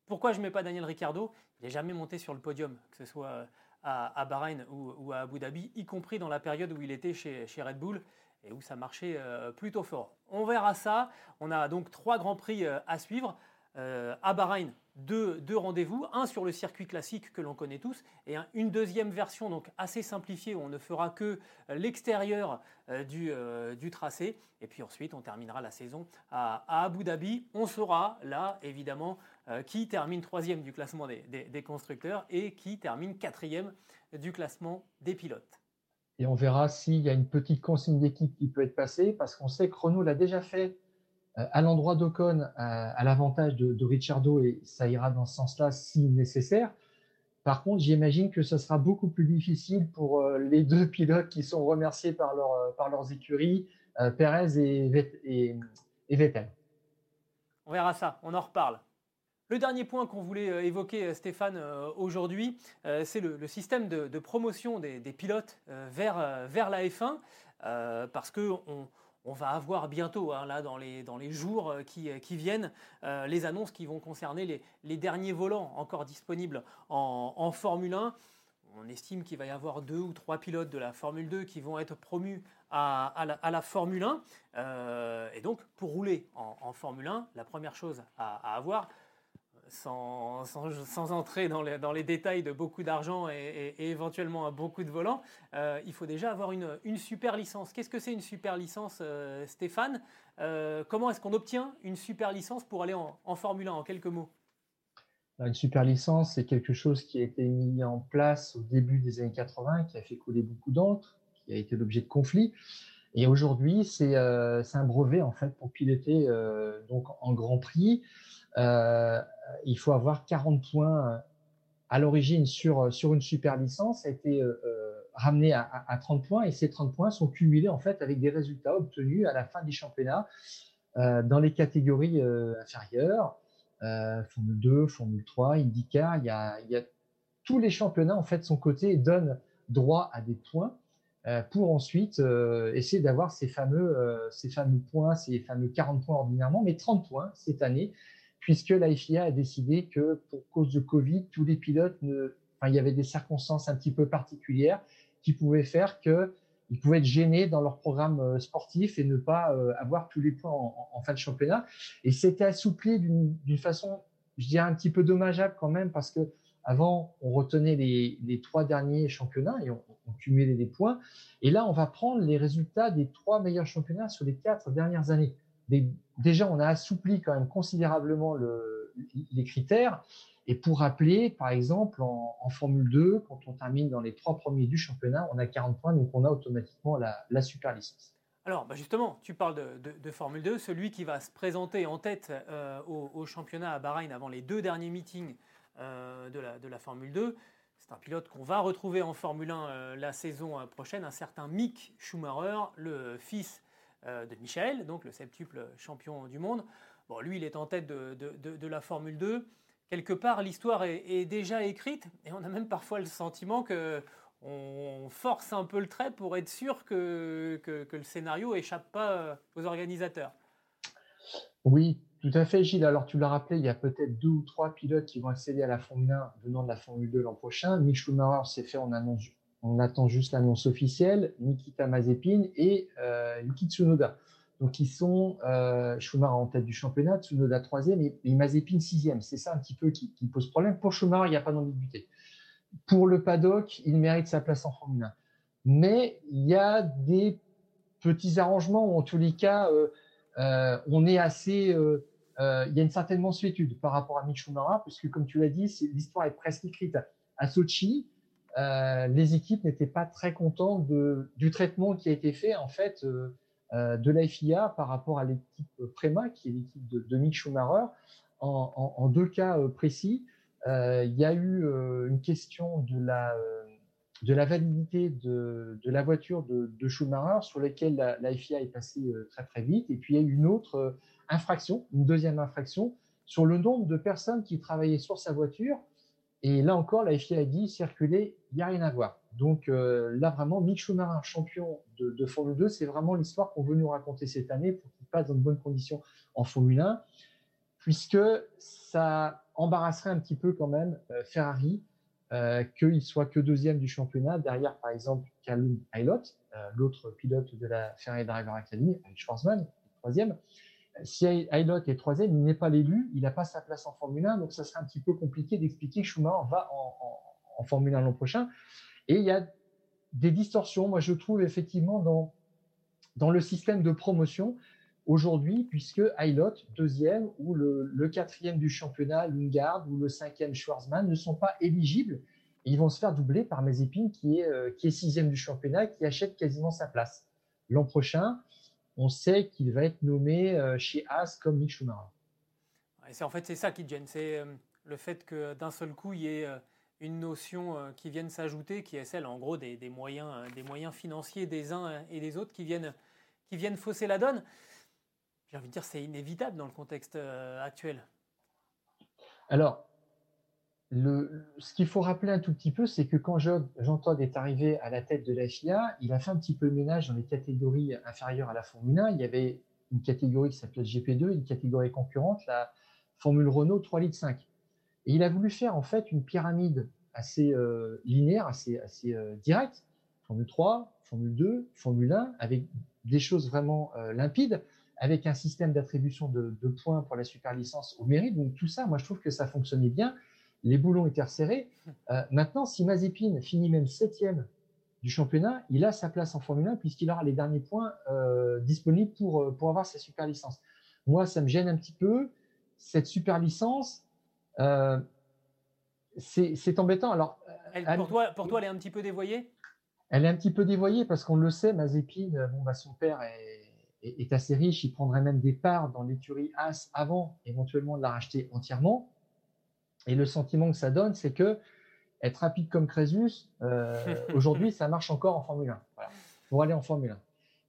pourquoi je mets pas Daniel Ricciardo? Il n'est jamais monté sur le podium, que ce soit à, Bahreïn ou, à Abu Dhabi, y compris dans la période où il était chez, Red Bull et où ça marchait euh, plutôt fort. On verra ça. On a donc trois grands prix euh, à suivre. Euh, à Bahreïn, deux, rendez-vous, un sur le circuit classique que l'on connaît tous, et une deuxième version donc assez simplifiée où on ne fera que l'extérieur du, tracé. Et puis ensuite, on terminera la saison à, Abu Dhabi. On saura là, évidemment, euh, qui termine troisième du classement des, constructeurs et qui termine quatrième du classement des pilotes. Et on verra s'il y a une petite consigne d'équipe qui peut être passée, parce qu'on sait que Renault l'a déjà fait euh, à l'endroit d'Ocon, euh, à, l'avantage de, de Ricciardo, et ça ira dans ce sens-là si nécessaire. Par contre, j'imagine que ce sera beaucoup plus difficile pour les deux pilotes qui sont remerciés par, leur, par leurs écuries, Perez et, et Vettel. On verra ça, on en reparle. Le dernier point qu'on voulait euh, évoquer, euh, Stéphane, euh, aujourd'hui, c'est le, système de, promotion des, pilotes vers, la F1, parce qu'on on va avoir bientôt, hein, là, dans les, dans les jours qui, viennent, les annonces qui vont concerner les, derniers volants encore disponibles en, Formule 1. On estime qu'il va y avoir deux ou trois pilotes de la Formule 2 qui vont être promus à, la, Formule 1. et donc, pour rouler en, Formule 1, la première chose à avoir, sans, entrer dans les, détails de beaucoup d'argent et, éventuellement beaucoup de volants, euh, il faut déjà avoir une, super licence. Qu'est-ce que c'est une super licence, euh, Stéphane? Euh, Comment est-ce qu'on obtient une super licence pour aller en, en Formule 1 en quelques mots? Bah, Une super licence, c'est quelque chose qui a été mis en place au début des années 80, qui a fait couler beaucoup d'encre, qui a été l'objet de conflits. Et aujourd'hui, c'est un brevet en fait pour piloter donc en Grand Prix. Euh, il faut avoir 40 points euh, à l'origine sur, euh, sur une super licence, a été ramené à, 30 points. Et ces 30 points sont cumulés en fait avec des résultats obtenus à la fin du championnat dans les catégories inférieures, Formule 2, Formule 3, IndyCar, il y a, il y a tous les championnats en fait son donnent droit à des points pour ensuite essayer d'avoir ces fameux, ces fameux points, ces fameux 40 points ordinairement, mais 30 points cette année puisque la FIA a décidé que pour cause de Covid, tous les pilotes, il y avait des circonstances un petit peu particulières qui pouvaient faire qu'ils pouvaient être gênés dans leur programme euh, sportif et ne pas euh, avoir tous les points en, fin de championnat. Et c'était assoupli d'une façon, je dirais, un petit peu dommageable quand même, parce que avant, on retenait les, trois derniers championnats et on, on, cumulait des points. Et là, on va prendre les résultats des trois meilleurs championnats sur les quatre dernières années déjà, on a assoupli quand même considérablement les critères. Et pour rappeler, par exemple, en, Formule 2, quand on termine dans les trois premiers du championnat, on a 40 points, donc on a automatiquement la, super licence. Alors, bah, justement, tu parles de, Formule 2. Celui qui va se présenter en tête euh, au, championnat à Bahreïn avant les deux derniers meetings euh, de, la, Formule 2, c'est un pilote qu'on va retrouver en Formule 1 euh, la saison prochaine, un certain Mick Schumacher, le fils euh, de Michel, donc le septuple champion du monde. Bon, lui, il est en tête de, la Formule 2. Quelque part, l'histoire est, déjà écrite et on a même parfois le sentiment que on force un peu le trait pour être sûr que, que, le scénario échappe pas euh, aux organisateurs. Oui, tout à fait, Gilles. Alors, tu l'as rappelé, il y a peut-être deux ou trois pilotes qui vont accéder à la Formule 1 venant de la Formule 2 l'an prochain. Mick Schumacher s'est fait en annonce on attend juste l'annonce officielle, Nikita Mazepin et euh, Yuki Tsunoda. Donc, ils sont euh, Schumacher en tête du championnat, Tsunoda troisième et, et Mazepin sixième. C'est ça un petit peu qui, pose problème. Pour Schumacher, il n'y a pas d'ambiguïté. Pour le paddock, il mérite sa place en Formule 1. Mais il y a des petits arrangements en tous les cas, euh, on est assez. Euh, il y a une certaine mensuétude par rapport à Mick Schumacher, puisque comme tu l'as dit, l'histoire est presque écrite. À Sochi, les équipes n'étaient pas très contentes de, du traitement qui a été fait en fait de la FIA par rapport à l'équipe Prema, qui est l'équipe de, de, Mick Schumacher. En, deux cas précis, il y a eu une question de la de validité de, la voiture de, Schumacher sur laquelle la, FIA est passée euh, très très vite. Et puis il y a eu une autre euh, infraction, une deuxième infraction, sur le nombre de personnes qui travaillaient sur sa voiture. Et là encore, la FIA a dit circuler, il n'y a rien à voir. Donc euh, là vraiment, Mick Schumacher, champion de, Formule 2, c'est vraiment l'histoire qu'on veut nous raconter cette année pour qu'il passe dans de bonnes conditions en Formule 1, puisque ça embarrasserait un petit peu quand même Ferrari euh, qu'il soit que deuxième du championnat, derrière par exemple Callum Aylott, euh, l'autre pilote de la Ferrari Driver Academy, avec Schwarzman, troisième. Si Aylott est troisième, il n'est pas l'élu, il n'a pas sa place en Formule 1, donc ça serait un petit peu compliqué d'expliquer que Schumacher va en, Formule 1 l'an prochain. Et il y a des distorsions, moi je trouve effectivement dans, dans le système de promotion aujourd'hui, puisque Aylot, deuxième, ou le, quatrième du championnat, Lingard, ou le cinquième Schwarzman ne sont pas éligibles. ils vont se faire doubler par Mazepin, qui est, euh, qui est sixième du championnat, qui achète quasiment sa place. L'an prochain, on sait qu'il va être nommé euh, chez As comme Mick Schumacher. en fait, c'est ça qui gêne, c'est euh, le fait que d'un seul coup, il y ait une notion qui vienne s'ajouter, qui est celle, en gros, des, moyens, des moyens financiers des uns et des autres qui viennent, qui viennent fausser la donne j'ai envie de dire, c'est inévitable dans le contexte euh, actuel. Alors, ce qu'il faut rappeler un tout petit peu, c'est que quand Jean-Todd est arrivé à la tête de la FIA, il a fait un petit peu le ménage dans les catégories inférieures à la Formule 1. Il y avait une catégorie qui s'appelait GP2, une catégorie concurrente, la Formule Renault 3 litres 5. Et il a voulu faire en fait une pyramide assez euh, linéaire, assez, euh, directe. Formule 3, Formule 2, Formule 1, avec des choses vraiment limpides avec un système d'attribution de, points pour la super licence au mérite. Donc tout ça, moi je trouve que ça fonctionnait bien. Les boulons étaient resserrés. Euh, maintenant, si Mazepin finit même septième du championnat, il a sa place en Formule 1 puisqu'il aura les derniers points euh, disponibles pour, euh, pour avoir sa super licence. Moi, ça me gêne un petit peu. Cette super licence, c'est embêtant. Alors, pour, toi, pour toi, elle est un petit peu dévoyée? Elle est un petit peu dévoyée parce qu'on le sait, Mazepin, bon, bah, son père est est, assez riche, il prendrait même des parts dans l'écurie As avant éventuellement de la racheter entièrement. Et le sentiment que ça donne, c'est que être rapide comme Crésus, euh, aujourd'hui, ça marche encore en Formule 1. Pour aller en Formule 1.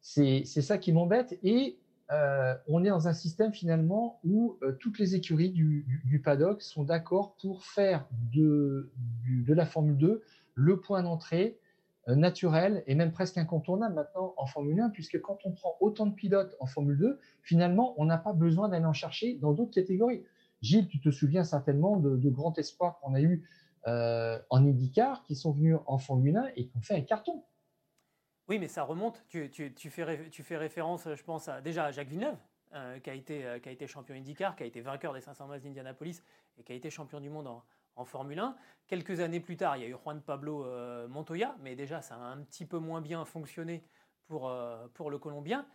C'est ça qui m'embête. Et euh, on est dans un système finalement où euh, toutes les écuries du, paddock sont d'accord pour faire de, de la Formule 2 le point d'entrée naturel et même presque incontournable maintenant en Formule 1, puisque quand on prend autant de pilotes en Formule 2, finalement, on n'a pas besoin d'aller en chercher dans d'autres catégories. Gilles, tu te souviens certainement de, grands espoirs qu'on a eu euh, en IndyCar qui sont venus en Formule 1 et qui ont fait un carton. Oui, mais ça remonte. Tu, fais, référence, je pense, déjà à Jacques Villeneuve, euh, qui, a été, qui a été champion IndyCar, qui a été vainqueur des 500 miles d'Indianapolis et qui a été champion du monde en, Formule 1. Quelques années plus tard, il y a eu Juan Pablo euh, Montoya, mais déjà ça a un petit peu moins bien fonctionné euh, pour le Colombien.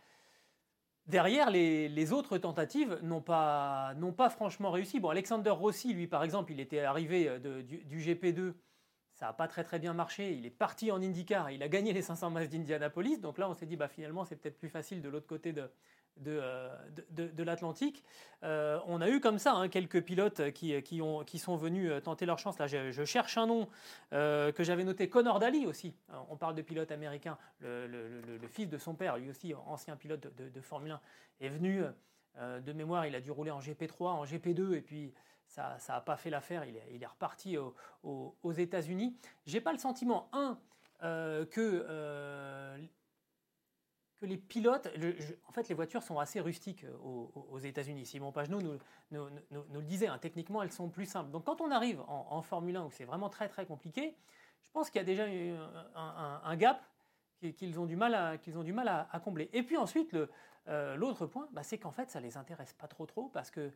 Derrière, les, autres tentatives n'ont pas, franchement réussi. Bon, Alexander Rossi, lui, par exemple, il était arrivé euh, du, du, GP2, ça n'a pas très très bien marché. Il est parti en IndyCar, il a gagné les 500 masses d'Indianapolis. Donc là, on s'est dit, bah, finalement, c'est peut-être plus facile de l'autre côté de, euh, de, de, l'Atlantique. Euh, on a eu comme ça hein, quelques pilotes qui, qui, ont, qui, sont venus euh, tenter leur chance. Là, je, cherche un nom que j'avais noté, Connor Daly aussi. on parle de pilote américain. Le, fils de son père, lui aussi ancien pilote de, Formule 1, est venu. de mémoire, il a dû rouler en GP3, en GP2, et puis ça n'a pas fait l'affaire. Il, il, est reparti aux États-Unis. J'ai pas le sentiment, un, que les pilotes, en fait, les voitures sont assez rustiques euh, aux, États-Unis. Simon Pagenaud nous, le disait, hein, techniquement, elles sont plus simples. Donc, quand on arrive en, Formule 1 où c'est vraiment très très compliqué, je pense qu'il y a déjà un, gap qu'ils ont du mal à, combler. Et puis ensuite, l'autre point, bah, c'est qu'en fait, ça ne les intéresse pas trop trop parce que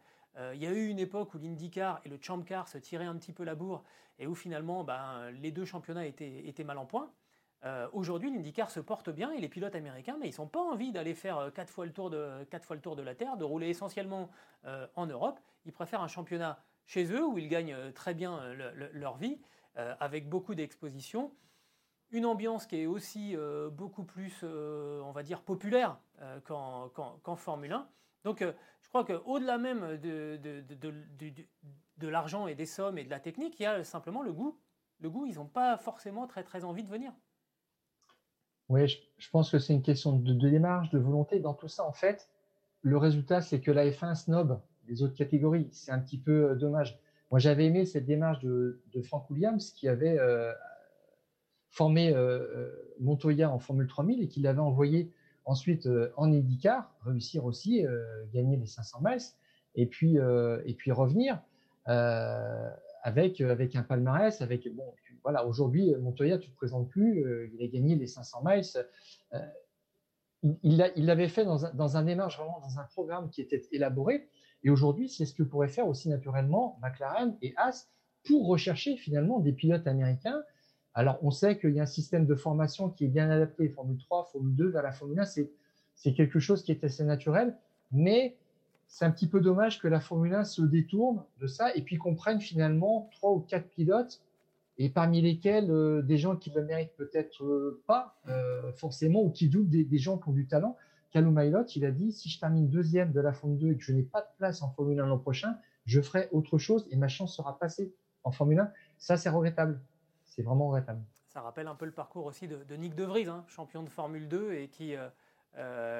il y a eu une époque où l'IndyCar et le Champ Car se tiraient un petit peu la bourre et où finalement bah, les deux championnats étaient mal en point. Euh, aujourd'hui, l'IndyCar se porte bien et les pilotes américains, mais ils n'ont pas envie d'aller faire 4 fois, le tour de, quatre fois le tour de la Terre, de rouler essentiellement euh, en Europe. Ils préfèrent un championnat chez eux où ils gagnent euh, très bien leur vie, avec beaucoup d'expositions. Une ambiance qui est aussi beaucoup plus, on va dire, populaire qu'en Formule 1. Donc je crois qu'au-delà même de, de l'argent et des sommes et de la technique, il y a simplement le goût. Le goût, ils n'ont pas forcément très très envie de venir. Oui, je, pense que c'est une question de, démarche, de volonté. Dans tout ça, en fait, le résultat, c'est que la F1 snob les autres catégories. C'est un petit peu euh, dommage. Moi, j'avais aimé cette démarche de, Frank Williams qui avait euh, formé euh, Montoya en Formule 3000 et qui l'avait envoyé ensuite en IndyCar, réussir aussi, gagner les 500 miles et puis, et puis revenir avec, avec un palmarès, avec bon, voilà, aujourd'hui, Montoya, tu ne te présentes plus, euh, il a gagné les 500 miles. Euh, il l'avait fait dans un, dans vraiment dans un programme qui était élaboré. Et aujourd'hui, c'est ce que pourrait faire aussi naturellement McLaren et Haas pour rechercher finalement des pilotes américains. Alors, on sait qu'il y a un système de formation qui est bien adapté, Formule 3, Formule 2, vers la Formule 1, c'est quelque chose qui est assez naturel, mais c'est un petit peu dommage que la Formule 1 se détourne de ça et puis qu'on prenne finalement trois ou quatre pilotes et parmi lesquels euh, des gens qui le méritent peut-être euh, pas euh, forcément ou qui doutent des, gens qui ont du talent. Calum Mailot, il a dit si je termine deuxième de la Formule 2 et que je n'ai pas de place en Formule 1 l'an prochain, je ferai autre chose et ma chance sera passée en Formule 1. Ça, c'est regrettable. C'est vraiment regrettable. Ça rappelle un peu le parcours aussi de, Nick De Vries, hein, champion de Formule 2 et qui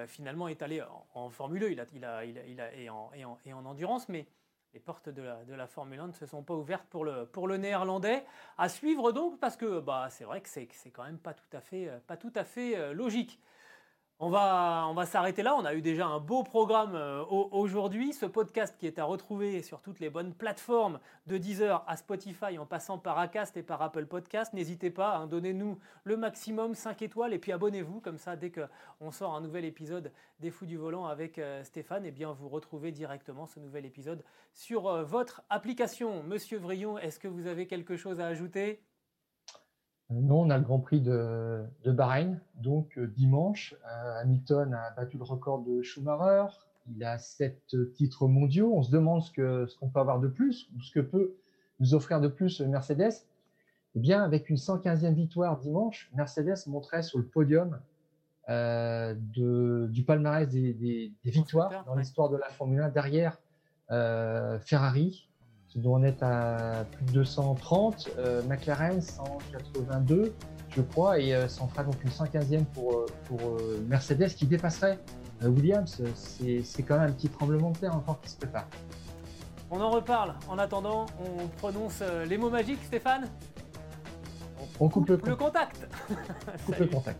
finalement est allé en, Formule 2 il a, il a, il a, et, en, et, en, et en endurance, mais les portes de la, Formule 1 ne se sont pas ouvertes pour le, pour le néerlandais. À suivre donc, parce que bah, c'est vrai que c'est quand même pas tout à fait, pas tout à fait euh, logique. On va, s'arrêter là. On a eu déjà un beau programme euh, aujourd'hui. Ce podcast qui est à retrouver sur toutes les bonnes plateformes de Deezer à Spotify en passant par Acast et par Apple Podcast. N'hésitez pas, à hein, donnez-nous le maximum 5 étoiles et puis abonnez-vous. Comme ça, dès qu'on sort un nouvel épisode des Fous du Volant avec euh, Stéphane, eh bien, vous retrouvez directement ce nouvel épisode sur euh, votre application. Monsieur Vrillon, est-ce que vous avez quelque chose à ajouter? Non, on a le Grand Prix de, de Bahreïn. Donc euh, dimanche, euh, Hamilton a battu le record de Schumacher. Il a sept titres mondiaux. On se demande ce qu'on ce qu'on peut avoir de plus, ou ce que peut nous offrir de plus Mercedes. Eh bien, avec une 115e victoire dimanche, Mercedes montrait sur le podium euh, de, du palmarès des, des, des victoires dans l'histoire de la Formule 1 derrière euh, Ferrari, doit en être à plus de 230, euh, McLaren 182, je crois, et euh, ça en fera donc une 115e pour, euh, pour Mercedes qui dépasserait Williams. C'est quand même un petit tremblement de terre encore qui se prépare. On en reparle. En attendant, on prononce les mots magiques, Stéphane? On, coupe, le, le contact. coupe le contact.